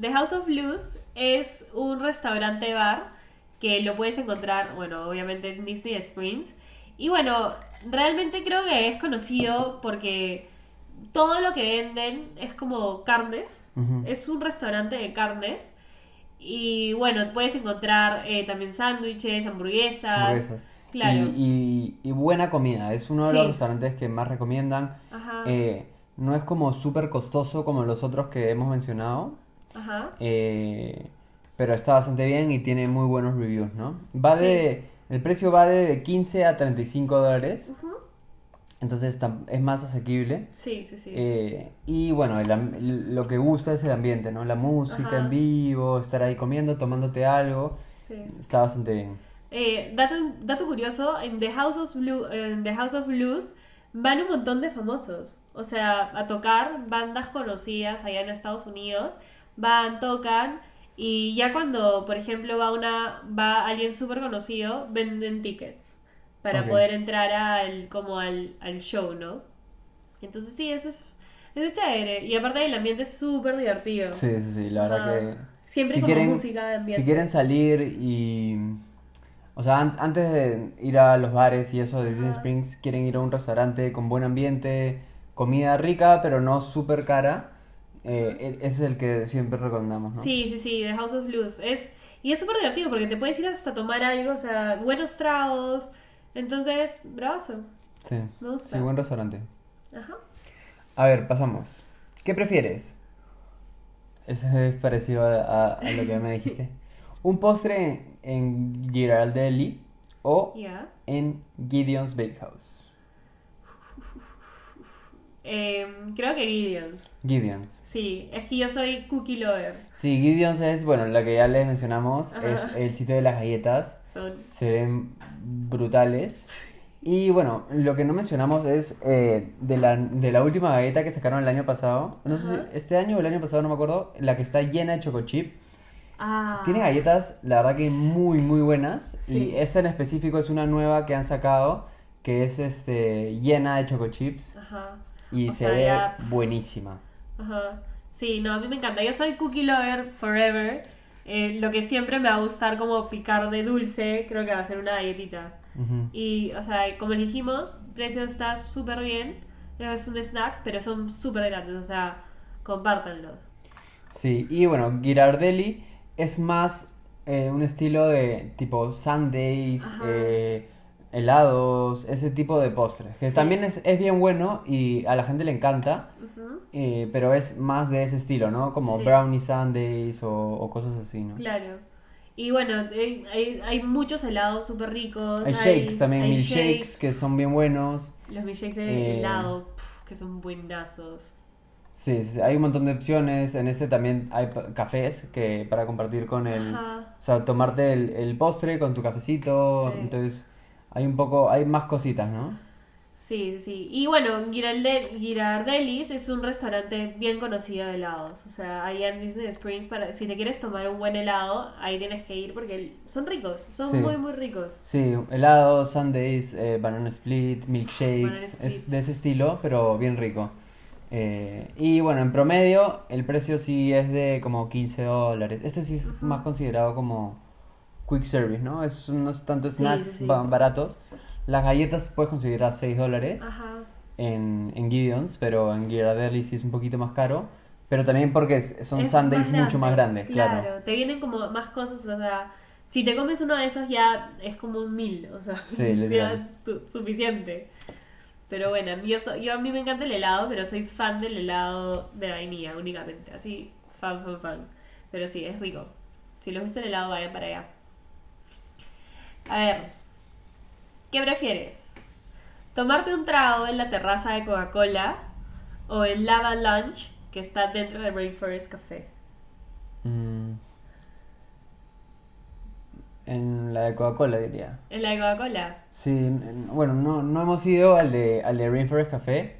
The House of Blues es un restaurante bar que lo puedes encontrar, bueno, obviamente en Disney Springs. Y bueno, realmente creo que es conocido porque todo lo que venden es como carnes. Ujú. Es un restaurante de carnes. Y bueno, puedes encontrar eh, también sándwiches, hamburguesas. Hamburguesas. Claro. Y, y- y buena comida, es uno de los Sí. restaurantes que más recomiendan. Ajá. Eh, no es como súper costoso como los otros que hemos mencionado, Ajá. eh, pero está bastante bien y tiene muy buenos reviews, ¿no? Va Sí. de, el precio va de 15 a 35 dólares, Ujú. entonces tam- es más asequible. Sí, sí, sí. Eh, y bueno, el am- lo que gusta es el ambiente, ¿no? La música Ajá. en vivo, estar ahí comiendo, tomándote algo, sí. está bastante bien. Eh, dato, dato curioso, en The, House of Blue, en The House of Blues van un montón de famosos. O sea, a tocar bandas conocidas allá en Estados Unidos. Van, tocan. Y ya cuando, por ejemplo, va una va alguien súper conocido, venden tickets para poder entrar al, como al, al show, ¿no? Entonces sí, eso es, eso es chévere. Y aparte el ambiente es súper divertido. Sí, sí, sí, la verdad que... Siempre si como quieren- música de ambiente. Si quieren salir y... O sea, an- antes de ir a los bares y eso de Disney. Springs, quieren ir a un restaurante con buen ambiente, comida rica, pero no súper cara. Eh, e- ese es el que siempre recomendamos, ¿no? Sí, sí, sí, The House of Blues. Es, y es súper divertido porque te puedes ir hasta tomar algo, o sea, buenos tragos. Entonces, bravazo. Sí, Me gusta. sí, buen restaurante. Ajá. A ver, pasamos. ¿Qué prefieres? Eso es parecido a, a- a lo que me dijiste. <laughs> ¿Un postre en, en Girardelli o Ya. en Gideon's Bakehouse? Em, creo que Gideon's. Gideon's. Sí, es que yo soy cookie lover. Sí, Gideon's es, bueno, la que ya les mencionamos, Ajá. es el sitio de las galletas. Son. Se ven brutales. Y bueno, lo que no mencionamos es eh, de, la, de la última galleta que sacaron el año pasado. No sé Ajá. si este año o el año pasado, no me acuerdo. La que está llena de chocochip. Ah. Tiene galletas, la verdad que muy, muy buenas. Sí. Y esta en específico es una nueva que han sacado, que es este llena de chocochips. Ajá. Y O se sea, ve ya- buenísima. Ajá. Sí, no, a mí me encanta. Yo soy cookie lover forever. Eh, lo que siempre me va a gustar como picar de dulce, creo que va a ser una galletita. Y, o sea, como les dijimos, precio está súper bien. Es un snack, pero son súper grandes, o sea, compártanlos. Sí, y bueno, Girardelli es más eh, un estilo de tipo eh, helados, ese tipo de postres. Que Sí. también es, es bien bueno y a la gente le encanta, eh, pero es más de ese estilo, ¿no? Como Sí. brownie sundaes o, o cosas así, ¿no? Claro. Y bueno, hay, hay, hay muchos helados súper ricos. Hay shakes también, milkshakes shakes, que son bien buenos. Los milkshakes de Eh, helado, pf, que son buenazos. Sí, sí, hay un montón de opciones. En este también hay cafés que para compartir con el... Ajá. O sea, tomarte el, el postre con tu cafecito. Entonces, hay un poco, hay más cositas, ¿no? Sí, sí. Y bueno, Giralde- Girardellis es un restaurante bien conocido de helados. O sea, ahí en Disney Springs, para, si te quieres tomar un buen helado, ahí tienes que ir porque son ricos, son Sí. muy, muy ricos. Sí, helados, sundaes, eh, banana split, milkshakes, Banana split. es de ese estilo, pero bien rico. Eh, y bueno, en promedio el precio sí es de como 15 dólares. Este sí es más considerado como quick service, ¿no? Es unos tantos snacks sí, sí. ba- baratos. Las galletas puedes conseguir a 6 dólares en, en Gideon's, pero en Ghirardelli sí es un poquito más caro. Pero también porque son Es sundaes más mucho más grande, grandes, claro. te vienen como más cosas, o sea, si te comes uno de esos ya es como un mil, o sea, <laughs> literal. tu- suficiente. Pero bueno, yo, so- yo a mí me encanta el helado, pero soy fan del helado de vainilla únicamente, así, fan, fan, fan. Pero sí, es rico. Si les gusta el helado, vayan para allá. A ver, ¿qué prefieres? ¿Tomarte un trago en la terraza de Coca-Cola o en Lava Lunch que está dentro del Rainforest Café? Mm. En la de Coca-Cola diría. En la de Coca-Cola. Sí, bueno, no, no hemos ido al de, al de Rainforest Café,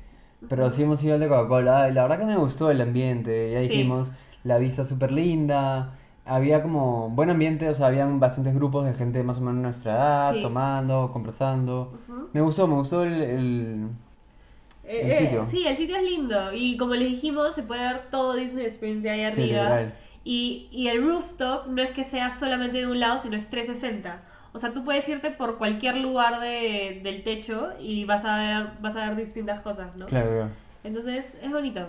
pero sí hemos ido al de Coca-Cola y la verdad que me gustó el ambiente, ya Sí. dijimos, la vista súper linda, había como buen ambiente, o sea, habían bastantes grupos de gente más o menos de nuestra edad, Sí. tomando, conversando. Me gustó, me gustó el, el- Eh, El eh, sitio. sí, el sitio es lindo. Y como les dijimos, se puede ver todo Disney Springs de ahí arriba. Y, y el rooftop no es que sea solamente de un lado, sino es 360. O sea, tú puedes irte por cualquier lugar de- del techo y vas a ver, vas a ver distintas cosas, ¿no? Claro. Entonces, es bonito.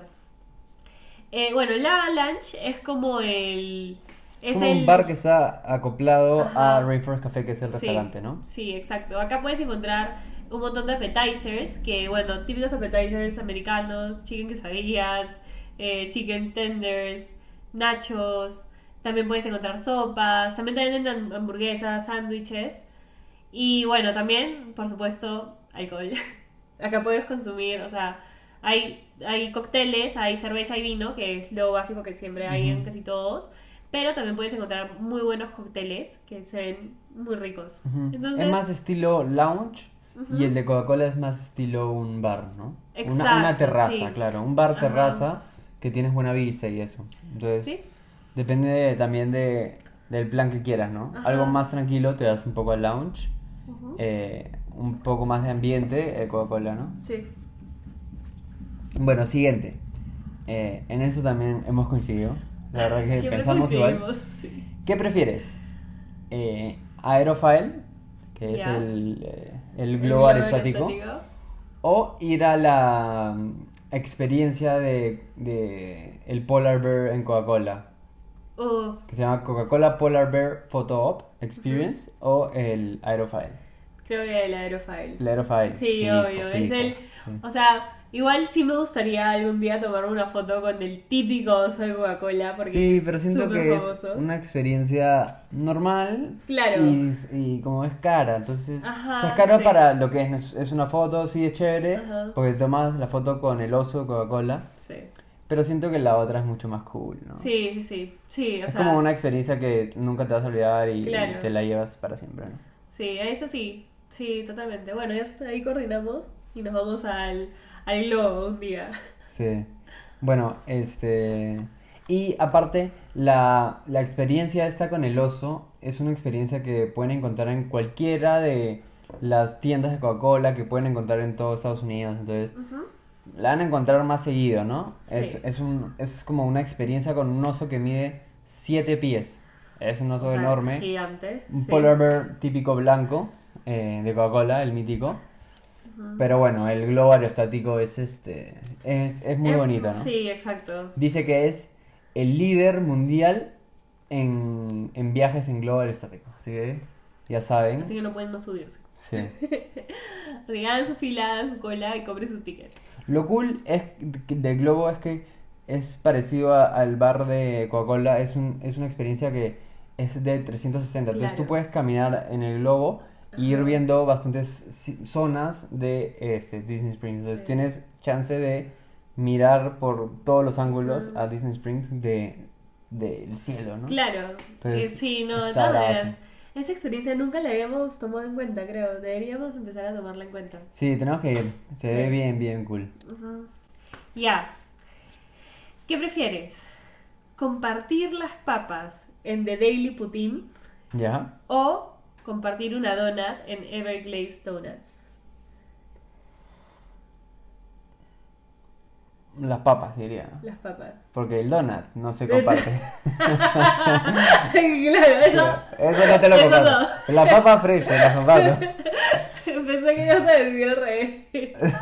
Eh, bueno, Lava Lunch es como el... Es como el... un bar que está acoplado Ajá. a Rainforest Café, que es el Sí, restaurante, ¿no? Sí, exacto. Acá puedes encontrar un montón de appetizers, que bueno, típicos appetizers americanos, chicken quesadillas, eh, chicken tenders, nachos, también puedes encontrar sopas, también te venden ham- hamburguesas, sándwiches y bueno, también, por supuesto, alcohol. <laughs> Acá puedes consumir, o sea, hay, hay cócteles, hay cerveza y vino, que es lo básico que siempre hay en casi todos. Pero también puedes encontrar muy buenos cócteles que se ven muy ricos. Entonces, Es más estilo lounge y el de Coca-Cola es más estilo un bar, ¿no? Exacto, una terraza, sí. claro. Un bar Ajá. terraza que tienes buena vista y eso. Entonces, ¿sí? depende de- también de, del plan que quieras, ¿no? Ajá. Algo más tranquilo te das un poco al lounge, eh, un poco más de ambiente, eh, Coca-Cola, ¿no? Sí. Bueno, siguiente. Eh, en eso también hemos coincidido. La verdad que pensamos igual. sí. ¿Qué prefieres? Eh, Aerofile, que es el, eh, el El globo aerostático, o ir a la mm, experiencia de, de el Polar Bear en Coca-Cola, que se llama Coca-Cola Polar Bear Photo Op Experience, o el Aerofile. creo que el Aerofile. El Aerofile. Sí, fijo, obvio. Es el. sí. O sea, igual sí me gustaría algún día tomarme una foto con el típico oso de Coca-Cola. Porque Sí, es pero siento que famoso. es una experiencia normal Claro. y, y como es cara, entonces Ajá, o sea, es caro sí. para lo que es, es una foto, sí es chévere, Ajá. porque tomas la foto con el oso de Coca-Cola, Sí. pero siento que la otra es mucho más cool, ¿no? sí, sí, sí. Sí, o es sea, como una experiencia que nunca te vas a olvidar y, Claro. te la llevas para siempre, ¿no? Sí, eso sí. Sí, totalmente. Bueno, ya ahí coordinamos y nos vamos al, al globo un día. Sí. Bueno, este... Y aparte, la, la experiencia esta con el oso es una experiencia que pueden encontrar en cualquiera de las tiendas de Coca-Cola que pueden encontrar en todo Estados Unidos. Entonces, la van a encontrar más seguido, ¿no? Es, Sí. es, un, es como una experiencia con un oso que mide 7 pies. Es un oso O sea, enorme. Gigante. Un sí. polar bear típico blanco eh, de Coca-Cola, el mítico. Pero bueno, el globo aerostático es este es, es muy Eh, bonito, ¿no? Sí, exacto. Dice que es el líder mundial en, en viajes en globo aerostático. Así que ya saben. Así que no pueden no subirse. Sí. <laughs> Hagan su fila, su cola y compren sus tickets. Lo cool es del globo es que es parecido a- al bar de Coca-Cola. Es, un, es una experiencia que es de 360. Entonces Claro. tú puedes caminar en el globo ir viendo bastantes zonas de este, Disney Springs. Entonces Sí. tienes chance de mirar por todos los ángulos a Disney Springs de del cielo, ¿no? Claro. Entonces, Eh, sí, no, de todas maneras. Esa experiencia nunca la habíamos tomado en cuenta, creo. Deberíamos empezar a tomarla en cuenta. Sí, tenemos que ir. Se ve bien, bien cool. Ujú. Ya. ¿Qué prefieres? ¿Compartir las papas en The Daily Putin ¿Ya? o compartir una donut en Everglazed Donuts? Las papas, diría. Las papas. Porque el donut no se comparte. <laughs> claro, eso. Eso no te lo comparto. no. La papa fresca, las comparto. <laughs> Pensé que ibas a decir al revés. <laughs>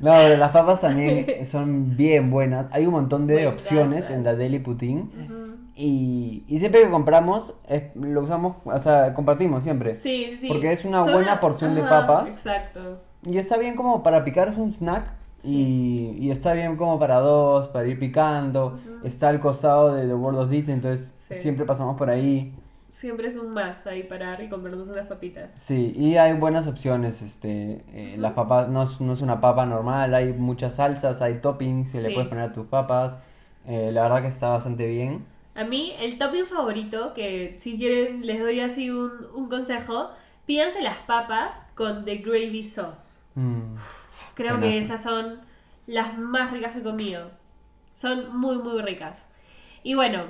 No, pero las papas también son bien buenas. Hay un montón de opciones en la Daily Putin. Ujú. Y, y siempre que compramos, es- lo usamos, o sea, compartimos siempre. Sí, sí. Porque es una Son buena porción de papas. Exacto. Y está bien como para picar, es un snack. Y, y está bien como para dos, para ir picando. Está al costado de The World of Disney, entonces Sí. siempre pasamos por ahí. Siempre es un must ahí parar y comprarnos unas papitas. Sí, y hay buenas opciones. Este, eh, Las papas no es, no es una papa normal, hay muchas salsas, hay toppings que le puedes poner a tus papas. Eh, la verdad que está bastante bien. A mí, el topping favorito, que si quieren les doy así un, un consejo, pídanse las papas con the gravy sauce. Mm, Creo que esas son las más ricas que he comido. Son muy, muy ricas. Y bueno,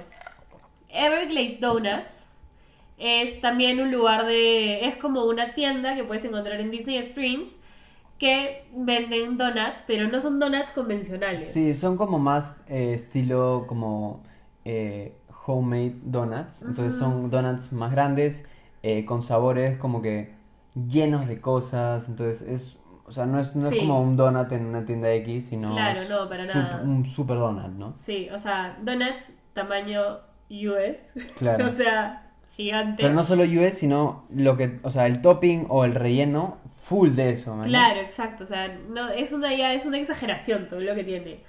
Everglazed Donuts es también un lugar de... Es como una tienda que puedes encontrar en Disney Springs que venden donuts, pero no son donuts convencionales. Sí, son como más eh, estilo como eh, homemade donuts. Entonces son donuts más grandes, eh, con sabores como que llenos de cosas. Entonces es, o sea, no es, no Sí. es como un donut en una tienda X, sino Claro, no, para nada. un super donut, ¿no? Sí, o sea, donuts tamaño US. Claro. <laughs> o sea, gigante. Pero no solo US, sino lo que, o sea, el topping o el relleno full de eso, ¿me Claro, exacto. O sea, no, es una ya es una exageración todo lo que tiene.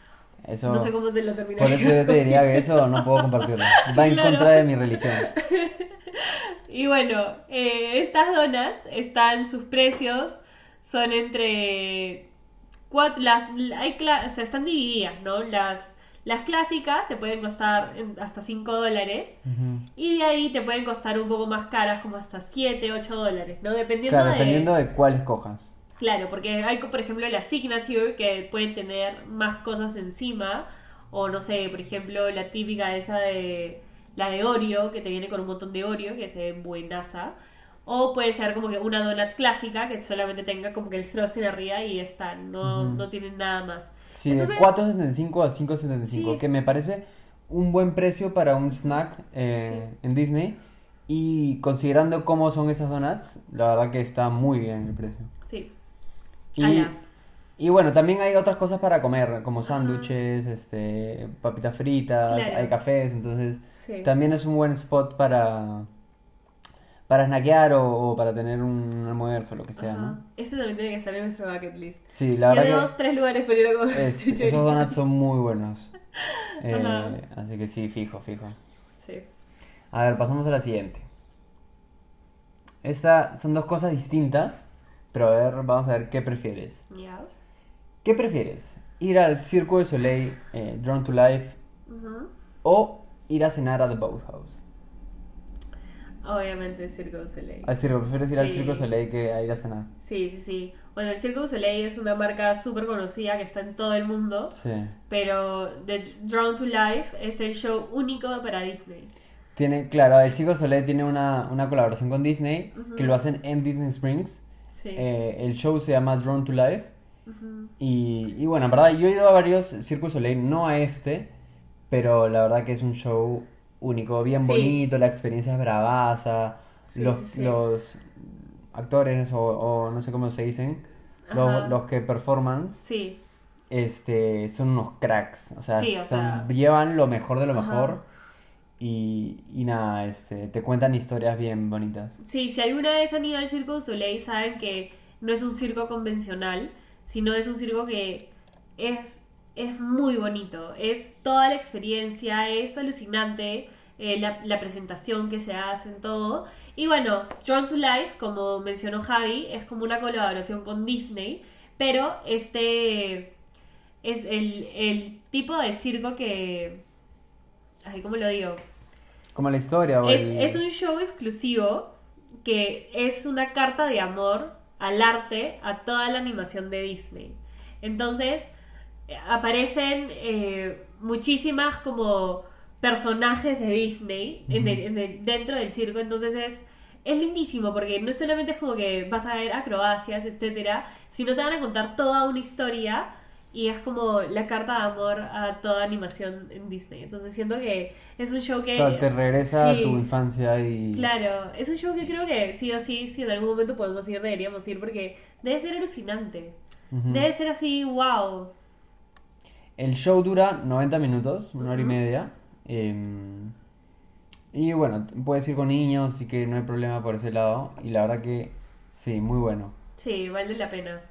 Eso, No sé cómo te lo terminé. por eso yo te diría que eso no puedo compartirlo. Va en Claro. contra de mi religión. <laughs> Y bueno, eh, estas donuts están, sus precios son entre... Cuatro, las, hay cla- o sea, están divididas, ¿no? Las, las clásicas te pueden costar hasta 5 dólares y de ahí te pueden costar un poco más caras, como hasta 7, 8 dólares, ¿no? Dependiendo Claro, de... dependiendo de cuál escojas. Claro, porque hay, por ejemplo, la Signature que pueden tener más cosas encima. O no sé, por ejemplo, la típica esa de la de Oreo, que te viene con un montón de Oreo, que se ve buenaza. O puede ser como que una donut clásica que solamente tenga como que el frosting arriba y está, no, Ujú. no tienen nada más. Sí, Entonces- de 4.75 a 5.75, Sí. que me parece un buen precio para un snack eh, en Disney. Y considerando cómo son esas donuts, la verdad que está muy bien el precio. Sí. Y, Ala. y bueno, también hay otras cosas para comer, como sándwiches, este, papitas fritas, Claro. hay cafés, entonces Sí. también es un buen spot para, para snackear o, o para tener un almuerzo, lo que sea, Ajá. ¿no? Este también tiene que estar en nuestro bucket list. Sí, la verdad Tenemos que tres lugares para ir a comer es- esos donuts son muy buenos. <laughs> Eh, así que sí, fijo, fijo. Sí. A ver, pasamos a la siguiente. Esta son dos cosas distintas, pero a ver, vamos a ver qué prefieres. ¿Qué prefieres? ¿Ir al Circo de Soleil, eh, Drawn to Life, o ir a cenar a The Boathouse? Obviamente Circo du Soleil. Al circo, prefieres ir al. Circo de Soleil que a ir a cenar. Sí, sí, sí. Bueno, el Cirque du Soleil es una marca súper conocida que está en todo el mundo, Sí. pero The Drawn to Life es el show único para Disney. Tiene, claro, el Circo de Soleil tiene una, una colaboración con Disney, que lo hacen en Disney Springs. Sí. Eh, el show se llama Drawn to Life. Y, y bueno, en verdad, yo he ido a varios Circus Soleil, no a este, pero la verdad que es un show único, bien Sí. bonito, la experiencia es bravaza, Sí, los, los actores o, o no sé cómo se dicen, los, los que performan, Sí, este, son unos cracks, o sea, Sí, o son- sea. llevan lo mejor de lo Ajá. mejor y, y nada, este, te cuentan historias bien bonitas. sí, si alguna vez han ido al Circo du Soleil saben que no es un circo convencional, sino es un circo que es, es muy bonito, es toda la experiencia, es alucinante. eh, la, la presentación que se hace en todo. Y bueno, Drawn to Life, como mencionó Javi, es como una colaboración con Disney, pero este es el, el tipo de circo que... Ay, ¿cómo lo digo? Como la historia o Es, el- es un show exclusivo que es una carta de amor al arte, a toda la animación de Disney. Entonces, aparecen eh, muchísimas como personajes de Disney en el- en el- dentro del circo, entonces es, es lindísimo porque no solamente es como que vas a ver acrobacias, etcétera, sino te van a contar toda una historia y es como la carta de amor a toda animación en Disney. Entonces siento que es un show que... Claro, te regresa Sí. a tu infancia y... Claro, es un show que creo que sí o sí, si en algún momento podemos ir, deberíamos ir porque debe ser alucinante. Debe ser así, wow. El show dura 90 minutos, una hora y media. em, y bueno, puedes ir con niños, así que no hay problema por ese lado. Y la verdad que sí, muy bueno. Sí, vale la pena.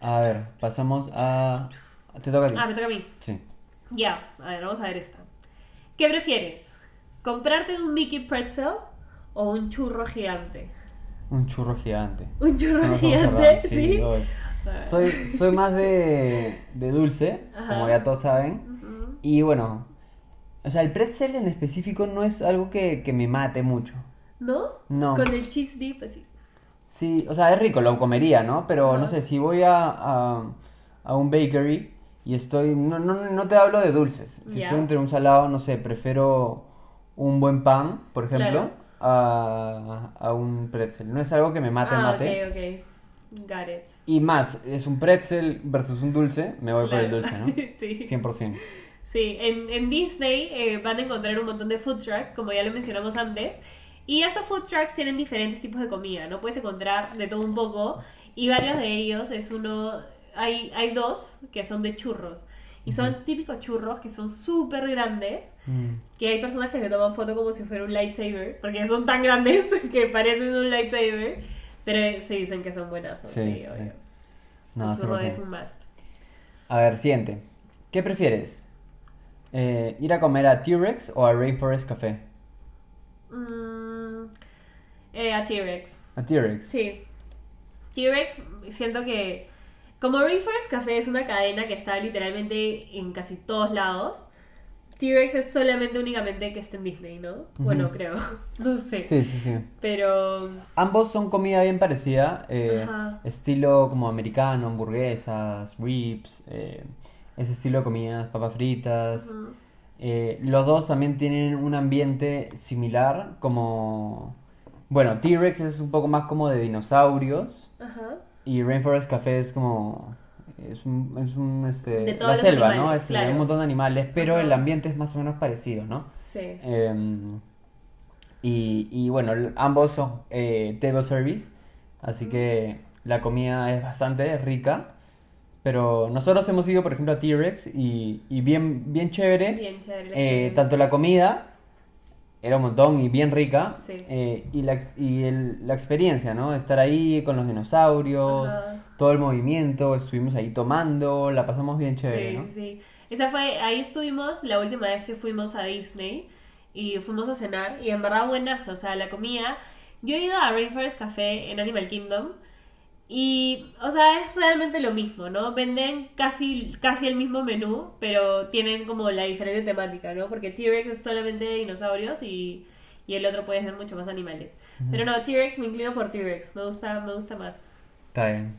A ver, pasamos a... Te toca a ti. Ah, me toca a mí. Sí. Ya, a ver, vamos a ver esta. ¿Qué prefieres? ¿Comprarte un Mickey Pretzel o un churro gigante? Un churro gigante. <laughs> ¿Un churro gigante? Sí. Soy, soy más de, de dulce, Ajá. como ya todos saben. Ujú. Y bueno, o sea, el pretzel en específico no es algo que, que me mate mucho. ¿No? No. Con el cheese dip así. Sí, o sea, es rico, lo comería, ¿no? Pero Ajá. no sé, si voy a, a, a un bakery y estoy... No, no, no te hablo de dulces. Si Ya. estoy entre un salado, no sé, prefiero un buen pan, por ejemplo, Claro. a, a un pretzel. No es algo que me mate, ah, mate. ok, ok. Got it. Y más, es un pretzel versus un dulce, me voy por el Claro. dulce, ¿no? <laughs> sí. 100%. Sí, en, en Disney eh, van a encontrar un montón de food trucks, como ya lo mencionamos antes. Y estos food trucks tienen diferentes tipos de comida, ¿no? Puedes encontrar de todo un poco. Y varios de ellos es uno. Hay, hay dos que son de churros. Y son típicos churros que son súper grandes. Mm. Que hay personas que se toman foto como si fuera un lightsaber. Porque son tan grandes <laughs> que parecen un lightsaber. Pero se dicen que son buenas. Sí, Sí, obvio. sí. No, El churro 100%. es un must. A ver, siguiente. ¿Qué prefieres? Eh, ¿Ir a comer a T-Rex o a Rainforest Café? Mm, eh, a T-Rex. A T-Rex. Sí. T-Rex, siento que. Como Rainforest Café es una cadena que está literalmente en casi todos lados, T-Rex es solamente únicamente que está en Disney, ¿no? Bueno, creo. <laughs> No sé. Sí, sí, sí. Pero. Ambos son comida bien parecida, eh, Ajá. estilo como americano, hamburguesas, ribs, eh, ese estilo de comidas, papas fritas. Eh, los dos también tienen un ambiente similar, como... Bueno, T-Rex es un poco más como de dinosaurios Ajá. y Rainforest Café es como... Es un, es un, este, De la los selva, ¿no? Es claro. un montón de animales, pero Ajá. el ambiente es más o menos parecido, ¿no? Sí. Em, y, y bueno, ambos son eh, table service, así que la comida es bastante rica. Pero nosotros hemos ido, por ejemplo, a T-Rex y, y bien, bien chévere. Bien chévere. Eh, sí. tanto la comida era un montón y bien rica. Sí. eh, y la, y el- la experiencia, ¿no? Estar ahí con los dinosaurios, Ajá. todo el movimiento, estuvimos ahí tomando, la pasamos bien chévere, Sí, ¿no? sí. Esa fue, ahí estuvimos la última vez que fuimos a Disney y fuimos a cenar y en verdad buenazo, o sea, la comida. Yo he ido a Rainforest Café en Animal Kingdom y, o sea, es realmente lo mismo, ¿no? Venden casi, casi el mismo menú, pero tienen como la diferente temática, ¿no? Porque T-Rex es solamente dinosaurios y, y el otro puede ser mucho más animales. Pero no, T-Rex me inclino por T-Rex, me gusta, me gusta más. Está bien.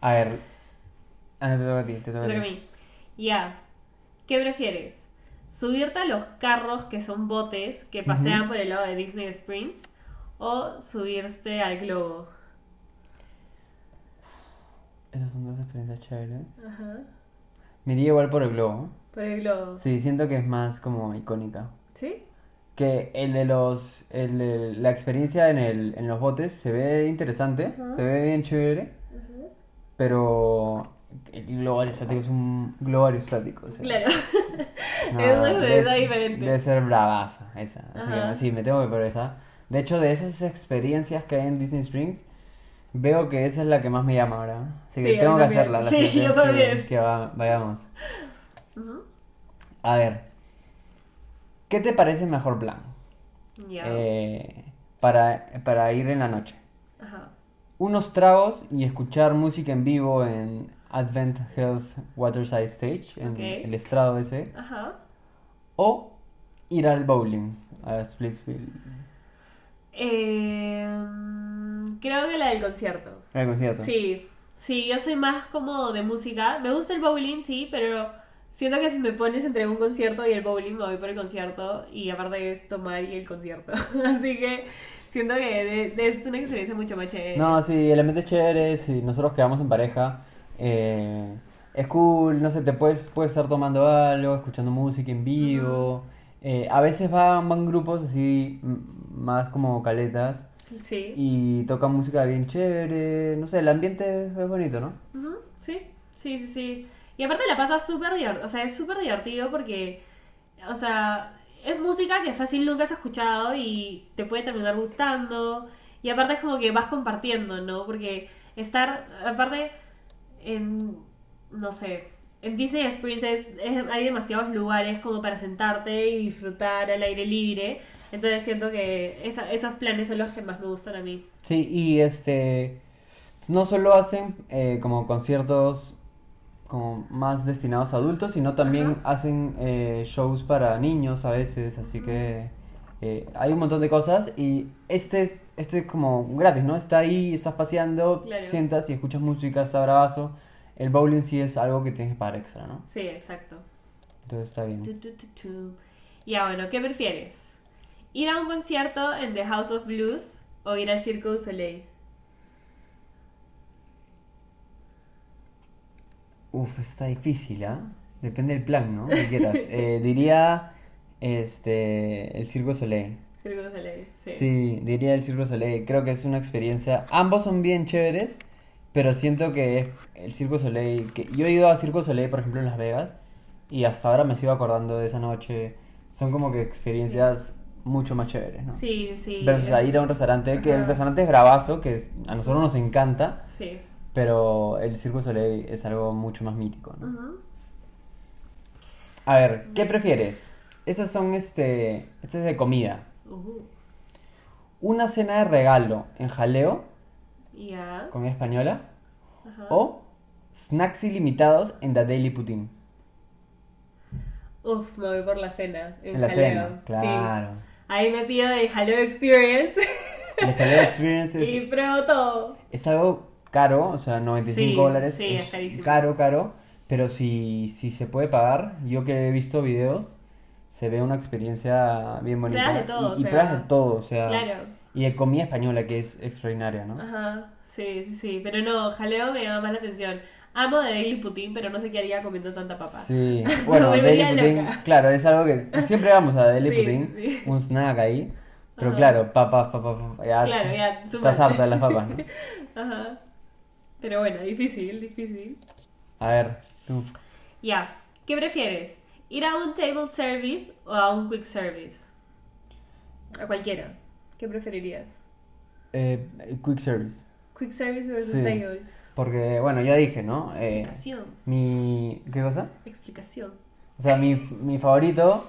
A ver. Ah, no te toca a ti, te toca a ti. a mí. Ya. ¿Qué prefieres? ¿Subirte a los carros que son botes que pasean por el lado de Disney Springs? ¿O subirte al globo? Esas son dos experiencias chéveres. Ajá. Me iría igual por el globo. Por el globo. Sí, siento que es más como icónica. ¿Sí? Que el de los. El de la experiencia en, el, en los botes se ve interesante, Ajá. se ve bien chévere. Pero. El globo aerostático es un globo aerostático. o sea, Claro. <laughs> no, es debe- verdad diferente. Debe ser bravaza esa. Así Ajá. que sí, me tengo que por esa. De hecho, de esas experiencias que hay en Disney Springs, veo que esa es la que más me llama ahora. Así que Sí, tengo que hacerla. la Sí, yo que- también. Que, va- vayamos. A ver. ¿Qué te parece mejor plan? Ya. Eh, para, para ir en la noche. Ajá. Unos tragos y escuchar música en vivo en Advent Health Waterside Stage, en el estrado ese. Ajá. O ir al bowling, a Splitsville, Eh, creo que la del concierto. al concierto. Sí, sí, yo soy más como de música. Me gusta el bowling, sí, pero siento que si me pones entre un concierto y el bowling, me voy por el concierto. Y aparte es tomar y el concierto. <laughs> Así que siento que de- de- es una experiencia mucho más chévere. No, sí, el ambiente es chévere, si nosotros quedamos en pareja, eh, es cool, no sé, te puedes, puedes estar tomando algo, escuchando música en vivo. eh, a veces van, van grupos así, más como caletas, Sí. y tocan música bien chévere, no sé, el ambiente es, bonito, ¿no? Sí, sí, sí, sí. Y aparte la pasas súper divertido, o sea, es súper divertido porque, o sea, es música que fácil nunca has escuchado y te puede terminar gustando. Y aparte es como que vas compartiendo, ¿no? Porque estar, aparte, en, no sé, en Disney Experiences es- hay demasiados lugares como para sentarte y disfrutar al aire libre. Entonces siento que esa- esos planes son los que más me gustan a mí. Sí, y este, no solo hacen eh, como conciertos como más destinados a adultos, sino también hacen eh, shows para niños a veces, así que eh, hay un montón de cosas y este es, este es como gratis, ¿no? Está ahí, estás paseando, Claro. sientas y escuchas música, está bravazo. El bowling sí es algo que tienes que pagar extra, ¿no? Sí, exacto. Entonces está bien. Tu, tu. Ya, bueno, ¿qué prefieres? ¿Ir a un concierto en The House of Blues o ir al Circo du Soleil? Uf, está difícil, ¿ah? Depende del plan, ¿no? Que quieras. <laughs> Eh, diría este el Circo Soleil. Circo Soleil, sí. Sí, diría el Circo Soleil. Creo que es una experiencia. Ambos son bien chéveres, pero siento que es el Circo Soleil. Que yo he ido a Circo Soleil, por ejemplo, en Las Vegas, y hasta ahora me sigo acordando de esa noche. Son como que experiencias mucho más chéveres, ¿no? Sí, sí. Versus a ir a un restaurante, que el restaurante es bravazo, que a nosotros nos encanta, Sí. pero el Circo Soleil es algo mucho más mítico, ¿no? A ver, ¿qué prefieres? Esas son este. Este es de comida. Una cena de regalo en jaleo, Ya. comida española, Ajá. o snacks ilimitados en The Daily Putin. Uf, me voy por la cena. En, En la cena, sí. claro. Ahí me pido el Jaleo Experience El jaleo experience <laughs> y es, pruebo todo. es algo caro, o sea, 95 Sí, dólares. sí, es carísimo. Caro, caro, pero si, si se puede pagar, yo que he visto videos, se ve una experiencia bien bonita. Pruebas de todo, y, o y sea, pruebas de todo, o sea. Claro. Y de comida española, que es extraordinaria, ¿no? Ajá, sí, sí, sí. Pero no, jaleo me llama más la atención. Amo de Daily Putin, pero no sé qué haría comiendo tanta papa. Sí, <laughs> bueno, Daily loca. claro, es algo que siempre vamos a Daily Sí, sí. un snack ahí, pero Ajá. claro, papas, papas, papas, ya Claro, ya, estás harta de las papas, ¿no? <laughs> Ajá. Pero bueno, difícil, difícil. A ver, tú. Ya, ¿qué prefieres? ¿Ir a un table service o a un quick service? A cualquiera. ¿Qué preferirías? Eh, quick service, Quick service versus Sí. table. porque, bueno, ya dije, ¿no? Eh, Explicación. mi, ¿qué cosa? Explicación. O sea, mi, mi favorito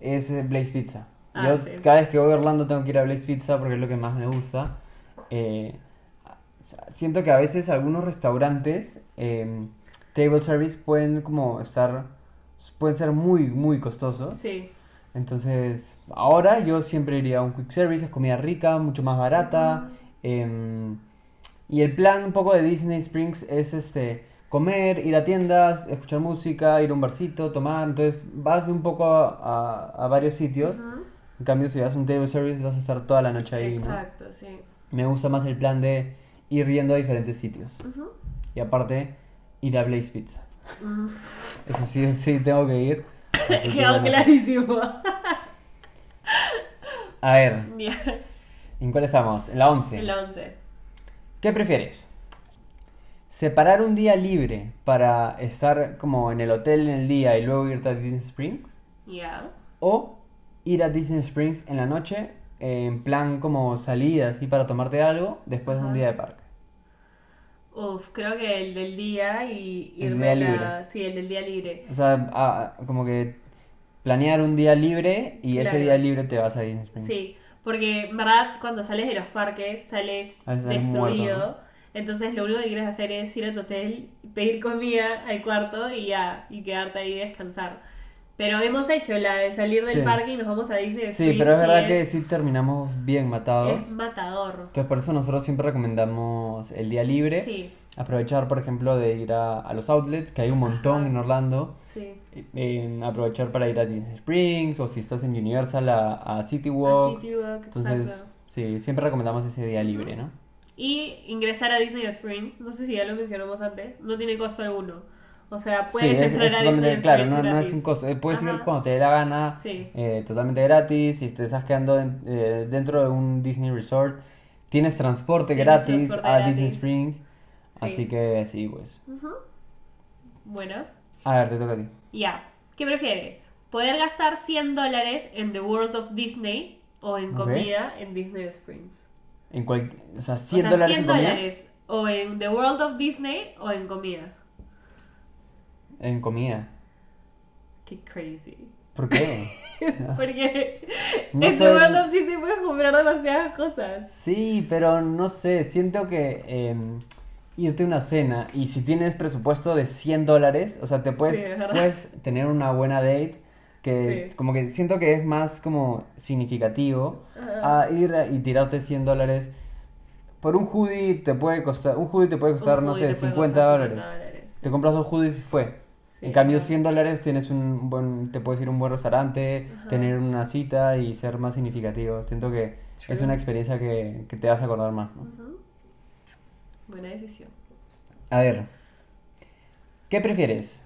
es eh, Blaze Pizza. Ah, Yo sí. cada vez que voy a Orlando tengo que ir a Blaze Pizza porque es lo que más me gusta. Eh, siento que a veces algunos restaurantes eh, table service pueden como estar pueden ser muy muy costosos. Sí. Entonces, ahora yo siempre iría a un quick service, es comida rica, mucho más barata. em, y el plan un poco de Disney Springs es este comer, ir a tiendas, escuchar música, ir a un barcito, tomar. Entonces, vas de un poco a, a- a varios sitios. En cambio, si vas a un table service, vas a estar toda la noche ahí, ¿no? Exacto, sí. Me gusta más el plan de ir yendo a diferentes sitios. Y aparte, ir a Blaze Pizza. Eso sí, sí tengo que ir. Quedó <laughs> clarísimo. A ver. ¿en cuál estamos? En la 11. El 11. ¿Qué prefieres? ¿Separar un día libre para estar como en el hotel en el día y luego irte a Disney Springs? Ya. ¿O ir a Disney Springs en la noche en plan como salida así para tomarte algo después de un día de parque? Uf, creo que el del día y El irme día a la- libre. Sí, el del día libre. O sea, a- a- como que planear un día libre y ese día libre te vas a Disney Springs. Sí, porque en verdad cuando sales de los parques sales A veces sales destruido. muerto, Entonces lo único que quieres hacer es ir a tu hotel, pedir comida al cuarto y ya, y quedarte ahí y descansar. Pero hemos hecho la de salir del Sí. parque y nos vamos a Disney Sí, Springs pero es verdad que sí terminamos bien matados. es matador. Entonces por eso nosotros siempre recomendamos el día libre. Sí, Aprovechar, por ejemplo, de ir a, a los outlets, que hay un montón Ajá. en Orlando. sí. En aprovechar para ir a Disney Springs o si estás en Universal a, a City A Walk. City Walk, Entonces, exacto. sí, siempre recomendamos ese día libre, ¿no? Y ingresar a Disney Springs, no sé si ya lo mencionamos antes, no tiene costo alguno. O sea, puedes es- entrar es a totalmente- Disney claro, Springs no, no es un costo. eh, Puedes ir cuando te dé la gana, Sí. eh, totalmente gratis. Si te estás quedando en- eh, dentro de un Disney Resort, tienes transporte Tienes gratis transporte a gratis. Disney Springs. Sí. Así que sí, pues. Bueno, A ver, te toca a ti. ya. ¿Qué prefieres? ¿Poder gastar 100 dólares en The World of Disney o en comida en Disney Springs? En cual, o sea, O 100 sea, dólares 100 en comida. dólares o en The World of Disney o en comida. En comida. Qué crazy. ¿Por qué? <laughs> Porque No en. The World of Disney puedes comprar demasiadas cosas. Sí, pero no sé, siento que eh, irte a una cena y si tienes presupuesto de 100 dólares, o sea, te puedes, Sí, puedes tener una buena date que Sí. como que siento que es más como significativo Ajá. a ir a- y tirarte 100 dólares. Por un hoodie te puede costar, un hoodie te puede costar, Un no sé, te puede 50 costar dólares. 50 dólares. Te compras dos hoodies y fue. Sí, en cambio, ajá. 100 dólares tienes un buen, te puedes ir a un buen restaurante, Ajá. tener una cita y ser más significativo. Siento que es una experiencia que, que te vas a acordar más, ¿no? Buena decisión. A ver, ¿qué prefieres?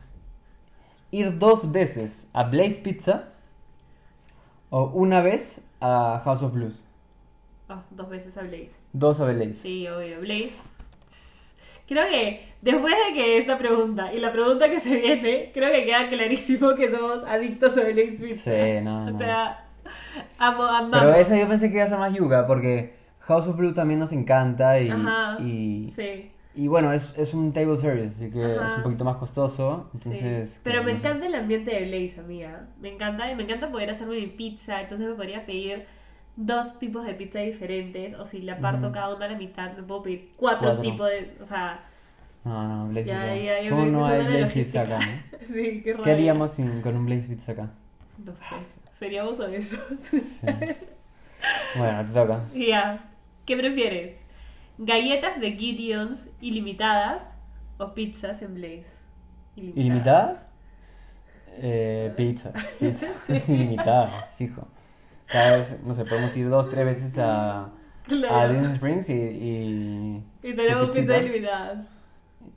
¿Ir dos veces a Blaze Pizza o una vez a House of Blues? Ah, dos veces a Blaze. Dos a Blaze. Sí, obvio. Blaze. Creo que después de que esta pregunta y la pregunta que se viene, creo que queda clarísimo que somos adictos a Blaze Pizza. Sí, no, <laughs> O no. sea, amo, amamos. Pero esa yo pensé que iba a ser más yuga porque House of Blues también nos encanta y, Ajá. y, Sí. y bueno, es, es un table service, así que Ajá. es un poquito más costoso. sí. Entonces, Pero me no sé. encanta el ambiente de Blaze, amiga. Me encanta, y me encanta poder hacerme mi pizza. Entonces me podría pedir dos tipos de pizza diferentes. O si la parto cada una a la mitad, me puedo pedir cuatro, Cuatro. tipos de. O sea, No, no, Blaze ya, Pizza. ya, ya ¿Cómo me no hay Blaze Pizza acá? no? <laughs> sí, qué ¿Qué rabia. haríamos sin- con un Blaze Pizza acá? No sé. Seríamos obesos. Sí. <laughs> bueno, te toca. ya. ¿Qué prefieres? ¿Galletas de Gideons ilimitadas o pizzas en Blaze? ¿Ilimitadas? Eh, pizza. <laughs> Pizza. <laughs> Ilimitadas, fijo. Cada vez, no sé, podemos ir dos, tres veces a, a Claro. Disney Springs y, y, Y tenemos pizzas ilimitadas.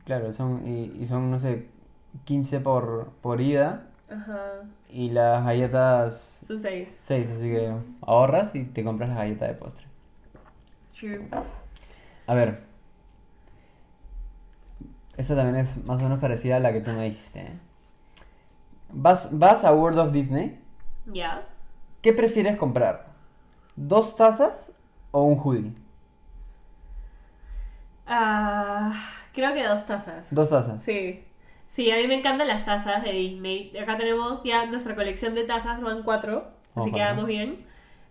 claro, son, y, y son, no sé, 15 por, por ida Ajá. y las galletas Son seis. 6, así que ahorras y te compras la galleta de postre. True. A ver. Esta también es más o menos parecida a la que tú me dijiste. ¿eh? Vas, vas a World of Disney. Ya. ¿Qué prefieres comprar? ¿Dos tazas o un hoodie? Ah, creo que dos tazas. Dos tazas. Sí. Sí, a mí me encantan las tazas de Disney. Acá tenemos ya nuestra colección de tazas, van cuatro, así que vamos bien.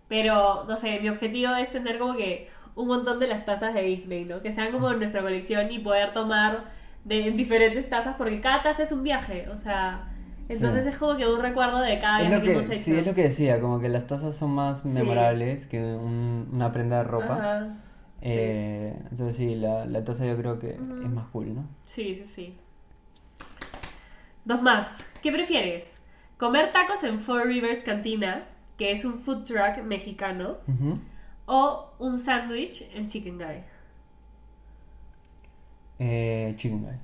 Pero, no sé, mi objetivo es tener como que un montón de las tazas de Disney, ¿no? Que sean como nuestra colección y poder tomar de diferentes tazas, porque cada taza es un viaje, o sea, entonces Sí. es como que un recuerdo de cada Es viaje lo que, que, hemos hecho. sí, es lo que decía, como que las tazas son más Sí. memorables que un- una prenda de ropa. Ajá. Sí. Eh, entonces sí, la, la taza yo creo que Ujú. es más cool, ¿no? Sí, sí, sí. Dos más. ¿Qué prefieres? ¿Comer tacos en Four Rivers Cantina, que es un food truck mexicano, Ujú. O un sándwich en Chicken Guy? Eh, chicken guy.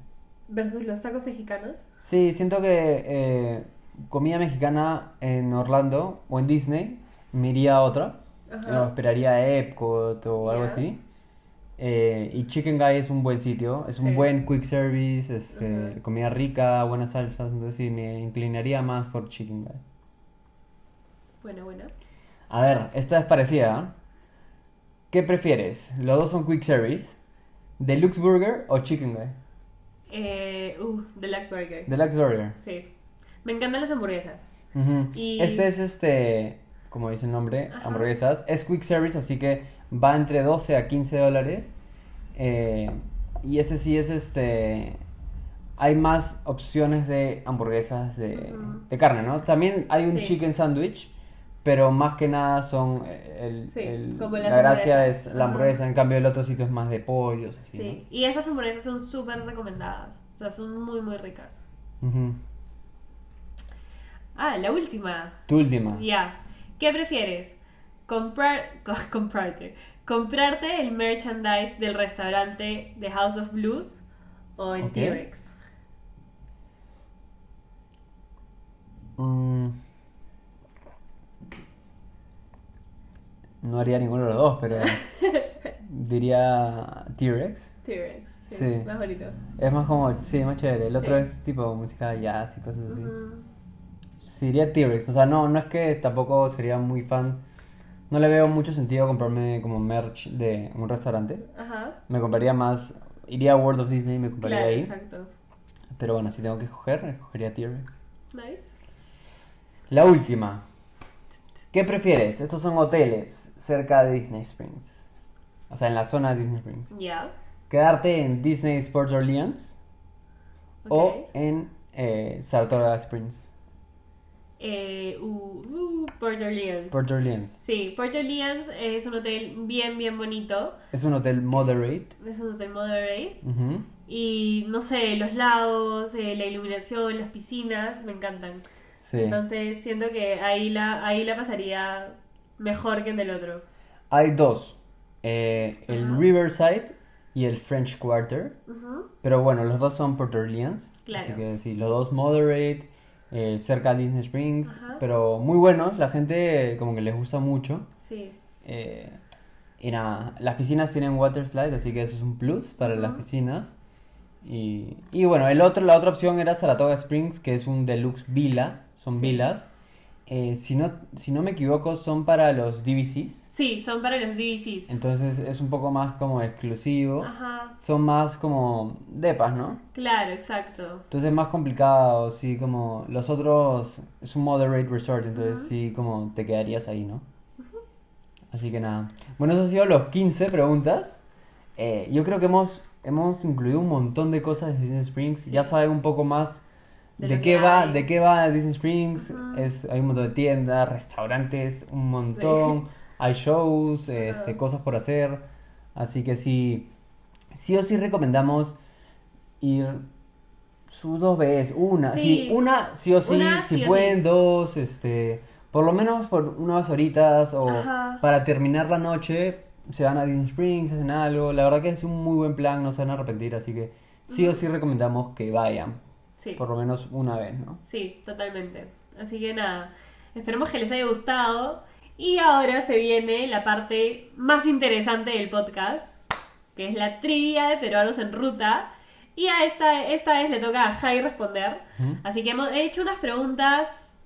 Versus los tacos mexicanos. Sí, siento que eh, comida mexicana en Orlando o en Disney me iría a otra. Ajá. O esperaría a Epcot o algo así. Eh, y Chicken Guy es un buen sitio, es un Sí. buen quick service, este, comida rica, buenas salsas, entonces sí, me inclinaría más por Chicken Guy. Bueno, bueno. A ver, esta es parecida. ¿Qué prefieres? Los dos son quick service. ¿Deluxe Burger o Chicken Guy? Eh, uh, Deluxe Burger. Deluxe Burger. Sí. Me encantan las hamburguesas. Y- Este es este, como dice el nombre, Ajá. hamburguesas. Es quick service, así que va entre 12 a 15 dólares. Eh, y este sí es este hay más opciones de hamburguesas de, de carne, ¿no? También hay un Sí. chicken sandwich, pero más que nada son eh, el, Sí, el- como la gracia es la Ajá. hamburguesa, en cambio el otro sitio es más de pollos, así, Sí, y estas hamburguesas son súper recomendadas. O sea, son muy, muy ricas. Ah, la última. Tu última. Ya. ¿Qué prefieres? Comprar, <laughs> co- comprarte. ¿Comprarte el merchandise del restaurante de House of Blues o en. T-Rex? Mm. No haría ninguno de los dos, pero <laughs> diría T-Rex. T-Rex, sí, Sí. Más bonito. Es más como, sí, más chévere. El otro es tipo música jazz y cosas así. Sí, diría T-Rex. O sea, no, no es que tampoco sería muy fan. No le veo mucho sentido comprarme como merch de un restaurante. Ajá. Me compraría más. Iría a World of Disney y me compraría Claro, ahí. exacto. Pero bueno, si tengo que escoger, escogería T-Rex. Nice. La última. ¿Qué prefieres? Estos son hoteles cerca de Disney Springs. O sea, en la zona de Disney Springs. Ya. ¿Quedarte en Disney Sports Orleans Ok. o en eh, Saratoga Springs? Eh, uh, uh, Port Orleans. Port Orleans. Sí, Port Orleans es un hotel bien, bien bonito. Es un hotel moderate. Es un hotel moderate. Ujú. Y no sé, los lagos, eh, la iluminación, las piscinas, me encantan. Sí. Entonces siento que ahí la, ahí la pasaría mejor que el otro. Hay dos. eh, el Ajá. Riverside y el French Quarter. Pero bueno, los dos son Port Orleans. Claro. Así que sí, los dos moderate, eh, cerca de Disney Springs. Ajá. Pero muy buenos, la gente eh, como que les gusta mucho. Sí. Eh, y nada, las piscinas tienen water slide, así que eso es un plus para las piscinas. Y, y bueno, el otro, la otra opción era Saratoga Springs, que es un deluxe villa, son Sí. villas. Eh, si, no, si no me equivoco, son para los DVCs. Sí, son para los DVCs. Entonces es un poco más como exclusivo. Ajá. Son más como depas, ¿no? Claro, exacto. Entonces es más complicado, sí, como los otros es un moderate resort, entonces sí, como te quedarías ahí, ¿no? Así que nada. Bueno, eso han sido los 15 preguntas. Eh, yo creo que hemos, hemos incluido un montón de cosas de Disney Springs. Sí. Ya saben un poco más De qué que va, hay. de qué va Disney Springs. Es, hay un montón de tiendas, restaurantes, un montón. <laughs> Hay shows, este, cosas por hacer. Así que sí, sí o sí recomendamos ir su dos veces, una, sí. Sí. una sí o sí, Una, si sí pueden sí. dos, este, por lo menos por unas horitas o Ajá. para terminar la noche se van a Disney Springs, hacen algo. La verdad que es un muy buen plan, no se van a arrepentir, así que sí o sí recomendamos que vayan, Sí. por lo menos una vez, ¿no? Sí, totalmente. Así que nada, esperemos que les haya gustado. Y ahora se viene la parte más interesante del podcast, que es la trivia de peruanos en ruta. Y a esta, esta vez le toca a Jai responder. Así que hemos he hecho unas preguntas.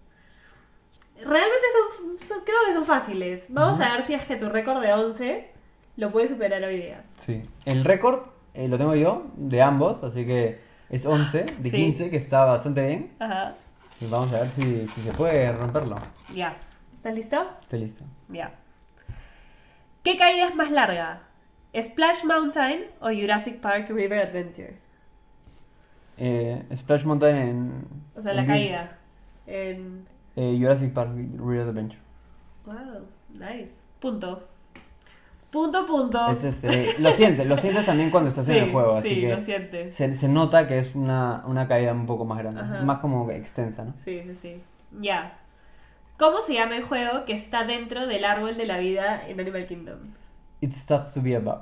Realmente son, son- creo que son fáciles. Vamos a ver si es que tu récord de 11 lo puedes superar hoy día. Sí. El récord eh, lo tengo yo, de ambos, así que es 11 de Sí. 15, que está bastante bien. Ajá. Y vamos a ver si, si se puede romperlo. Ya. ¿Estás listo? Estoy listo. Ya. ¿Qué caída es más larga? ¿Splash Mountain o Jurassic Park River Adventure? Eh, Splash Mountain en... O sea, en la caída. En... eh, Jurassic Park Real Adventure. Wow, nice. Punto. Punto, punto. Es este, lo sientes, lo sientes también cuando estás en el juego, así sí, que lo sientes. se, se nota que es una, una caída un poco más grande, Ajá. más como extensa, ¿no? Sí, sí, sí. Ya. ¿Cómo se llama el juego que está dentro del árbol de la vida en Animal Kingdom? It's tough to be a bug.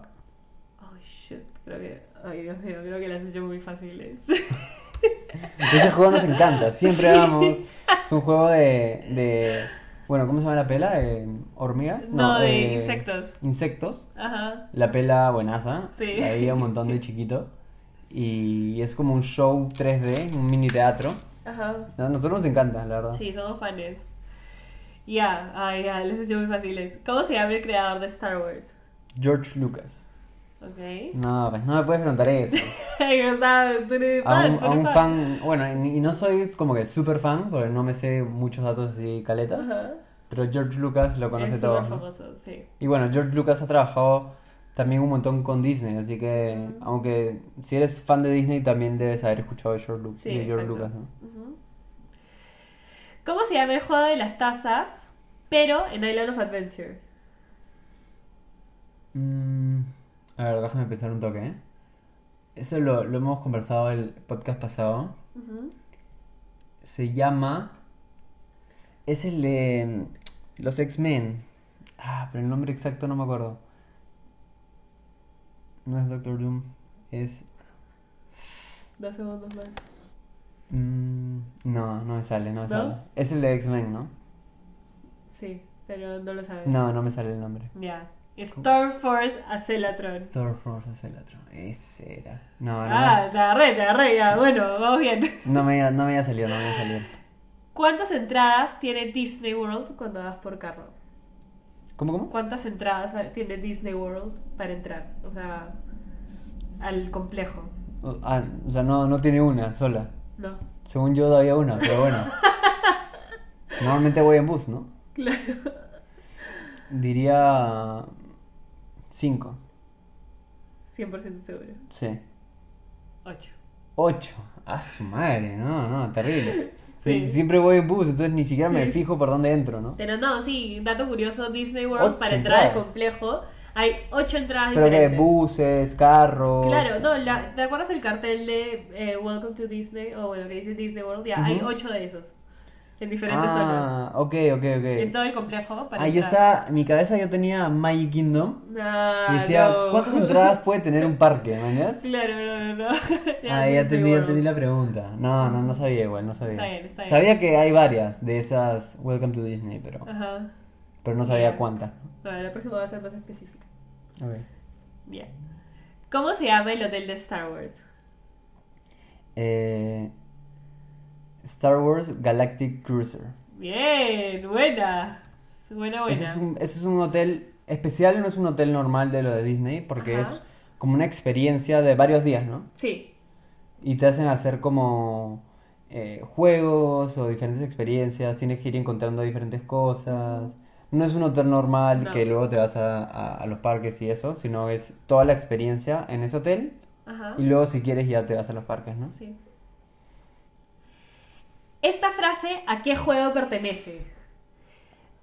Oh, shit. Creo que... Ay, Dios mío, creo que las he hecho muy fáciles. <laughs> Ese juego nos encanta, siempre vamos. Es un juego de, de. Bueno, ¿cómo se llama la pela? Eh, ¿Hormigas? No, de eh, insectos. Insectos. Ajá. La pela buenaza. Sí. La veía un montón de chiquito. Y es como un show 3D, un mini teatro. Ajá. A nosotros nos encanta, la verdad. Sí, somos fans. Ya, ay, ya, les he hecho muy fáciles. ¿Cómo se llama el creador de Star Wars? George Lucas. Ok. No, pues no me puedes preguntar eso. <laughs> Tú eres A un, tú a eres un fan, bueno, y y no soy como que super fan, porque no me sé muchos datos así caletas. Pero George Lucas lo conoce Es todo. súper ¿no? famoso, sí. Y bueno, George Lucas ha trabajado también un montón con Disney, así que aunque si eres fan de Disney también debes haber escuchado de George, Lu- Sí, de George exacto. Lucas, ¿no? ¿Cómo se llama el juego de las tazas, pero en Island of Adventure? Mm, a ver, déjame pensar un toque, ¿eh? Eso lo, lo hemos conversado el podcast pasado. Se llama... Es el de mm, los X-Men. Ah, pero el nombre exacto no me acuerdo. No es Doctor Doom. Es... Dos segundos más. mm, no, no me sale, no me ¿No? sale. Es el de X-Men, ¿no? Sí, pero no lo sabes. No, no me sale el nombre. Ya. Storm Force Acelatron. Star Force Acelatron. Ese era. No, no, Ah, te agarré, te agarré, ya. Bueno, vamos bien. no, me, no me había salido, no me había salido. ¿Cuántas entradas tiene Disney World cuando vas por carro? ¿Cómo, cómo? ¿Cuántas entradas tiene Disney World para entrar? O sea, al complejo. Ah, o sea, no, no tiene una sola. No. Según yo había una, pero bueno. <laughs> Normalmente voy en bus, ¿no? Claro. Diría... Cinco. 100% seguro. Sí. 8. Ocho. A su madre, no, no, terrible. <laughs> Sí. Siempre voy en bus, entonces ni siquiera me fijo por dónde entro, ¿no? Pero no, sí, dato curioso, Disney World Ocho para entrar al complejo hay 8 entradas Pero que diferentes. buses, carros... Claro, no, la- ¿te acuerdas el cartel de eh, Welcome to Disney? O bueno, que dice Disney World, ya, hay. 8 de esos. En diferentes zonas. Ah, ok, ok, En ok. todo el complejo para Ah, yo estaba... En mi cabeza yo tenía Magic Kingdom. Ah, Y decía, no. ¿cuántas <laughs> entradas puede tener un parque, mañas? Claro, no, no, no. <laughs> Era Ah, ya Disney entendí, ya la pregunta. No, no, no sabía igual, no sabía. Está bien, está bien. Sabía que hay varias de esas Welcome to Disney, pero, Ajá. pero no sabía Ya. cuántas. Bueno, la próxima va a ser más específica. Ok. Bien. ¿Cómo se llama el hotel de Star Wars? Eh, Star Wars Galactic Cruiser. Bien, buena. Buena, buena. Ese es, un, ese es un hotel especial, no es un hotel normal de lo de Disney, porque Ajá. es como una experiencia de varios días, ¿no? Sí, Y te hacen hacer como eh, juegos o diferentes experiencias, tienes que ir encontrando diferentes cosas. No es un hotel normal No. que luego te vas a, a- a los parques y eso, sino es toda la experiencia en ese hotel ajá. y luego si quieres ya te vas a los parques, ¿no? Sí. Esta frase, ¿a qué juego pertenece?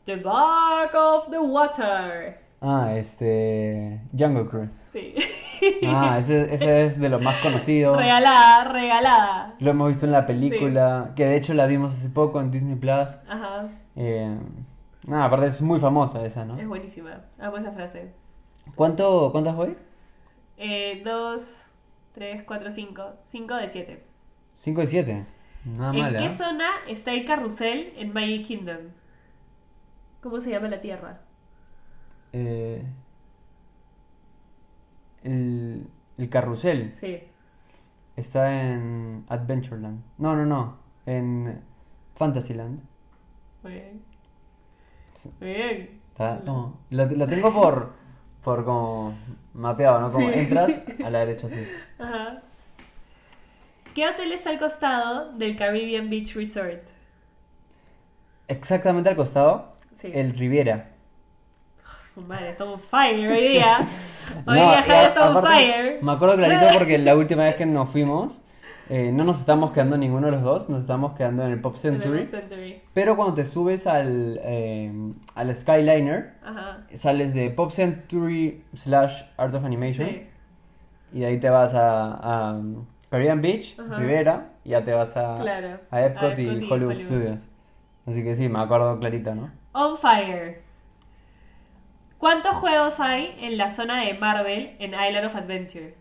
The Bark of the Water. Ah, este... Jungle Cruise. Sí. Ah, ese, ese es de los más conocidos. regalada, regalada. Lo hemos visto en la película, que de hecho la vimos hace poco en Disney Plus. Ajá. Eh, nada, aparte es muy famosa esa, ¿no? Es buenísima. Amo esa frase. ¿Cuánto, ¿Cuántas voy? Eh, dos, tres, cuatro, cinco. Cinco de siete. 5 y 7. ¿En qué ¿eh? zona está el carrusel en Magic Kingdom? ¿Cómo se llama la tierra? Eh, el, el carrusel Sí. está en Adventureland. No, no, no. En Fantasyland. Muy bien. Muy bien. Está, como- lo, lo tengo por, por como mapeado, ¿no? Como Sí. entras a la derecha, así. <laughs> Ajá. ¿Qué hotel está al costado del Caribbean Beach Resort? Exactamente al costado, Sí. el Riviera. Oh, su madre, fire hoy día. <laughs> Hoy No, día on aparte, fire. Me acuerdo clarito <laughs> porque la última vez que nos fuimos, eh, no nos estábamos quedando ninguno de los dos, nos estábamos quedando en el Pop el Century. Pop Century. Pero cuando te subes al, eh, al Skyliner, Ajá. sales de Pop Century slash Art of Animation Sí. y de ahí te vas a, a Caribbean Beach, Ajá. Rivera, y ya te vas a, Claro. a Epcot, A y Epcot y Hollywood, Hollywood. Studios. Así que sí, me acuerdo clarito, ¿no? On fire. ¿Cuántos juegos hay en la zona de Marvel en Island of Adventure?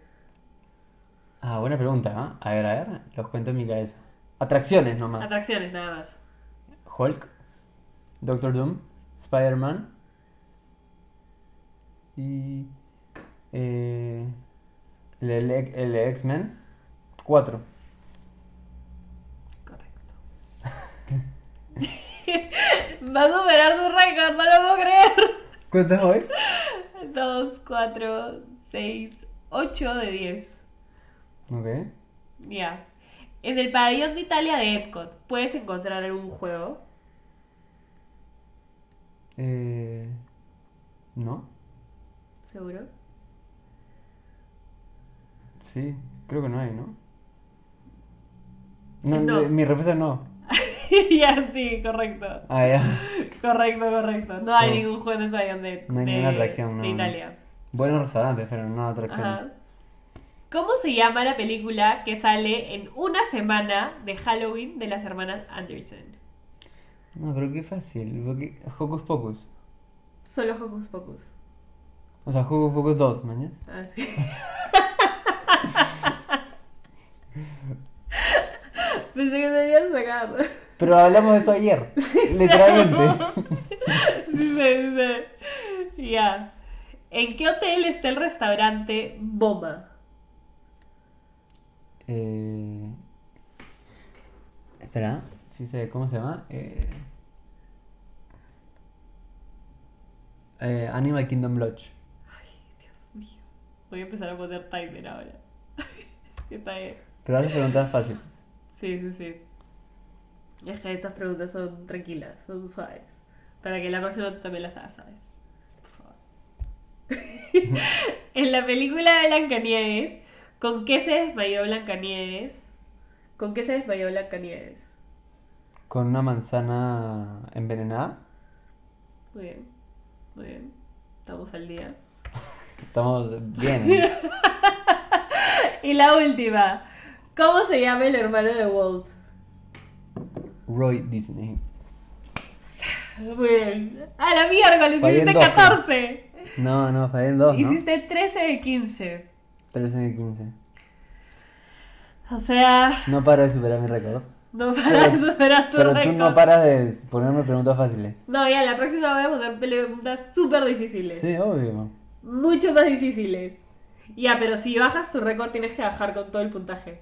Ah, buena pregunta, ¿ah? A ver, a ver, los cuento en mi cabeza. Atracciones nomás. Atracciones nada más. Hulk, Doctor Doom, Spider-Man y eh, el, el, el X-Men. Cuatro. Correcto. <laughs> Va a superar su récord, no lo puedo creer. ¿Cuántos voy? 2, 4, 6, 8 de 10. Ok. Ya. En el pabellón de Italia de Epcot, ¿puedes encontrar algún juego? Eh, ¿No? ¿Seguro? Sí, creo que no hay, ¿no? No, No. mi respuesta es no. <laughs> ya, sí, correcto. Ah, ya. Correcto, correcto. No hay ningún juego en de, No hay de- ninguna atracción, de no. Italia. Buenos restaurantes, pero no atracciones. Ajá. ¿Cómo se llama la película que sale en una semana de Halloween de las hermanas Anderson? No, pero qué fácil. porque- Hocus Pocus. Solo Hocus Pocus. O sea, Hocus Pocus 2, mañana. Ah, sí. <laughs> Pensé que te ibas a sacar. Pero hablamos de eso ayer. <laughs> literalmente. <laughs> Sí, sí, sí. Ya. ¿En qué hotel está el restaurante Boma? Eh... Espera, sí sé, ¿cómo se llama? Eh... eh, Animal Kingdom Lodge. Dios mío. Voy a empezar a poner timer ahora. <laughs> Está bien. Pero haces preguntas fáciles. Sí, sí, sí. Es que estas preguntas son tranquilas, son suaves. Para que la próxima tú también las hagas, ¿sabes? Por favor. <laughs> en la película de Blancanieves, ¿con qué se desmayó Blancanieves? ¿Con qué se desmayó Blancanieves? Con una manzana envenenada. Muy bien, muy bien. Estamos al día. Estamos bien. <laughs> Y la última. ¿Cómo se llama el hermano de Walt? Roy Disney. Muy bien. A la miércoles, Fallé en hiciste dos, pues. 14. No, no, fallé en dos, ¿no? Hiciste 13 de 15. 13 de 15. O sea, No paro de superar mi récord. no para de superar tu Pero tú récord. no paras de ponerme preguntas fáciles. No, ya, la próxima voy a poner preguntas súper difíciles. Sí, obvio. Mucho más difíciles. Ya, pero si bajas tu récord tienes que bajar con todo el puntaje.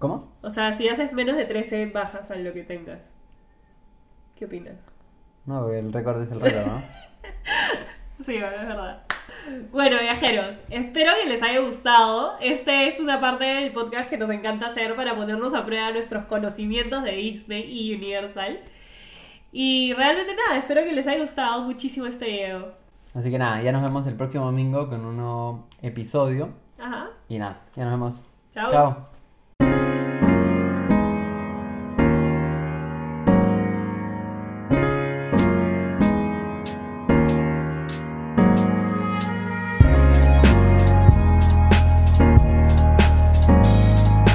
¿Cómo? O sea, si haces menos de 13, bajas a lo que tengas. ¿Qué opinas? No, porque el récord es el récord, ¿no? <laughs> Sí, bueno, es verdad. Bueno, viajeros, espero que les haya gustado. Este es una parte del podcast que nos encanta hacer para ponernos a prueba nuestros conocimientos de Disney y Universal. Y realmente nada, espero que les haya gustado muchísimo este video. Así que nada, ya nos vemos el próximo domingo con un nuevo episodio. Ajá. Y nada, ya nos vemos. Chao. Chao.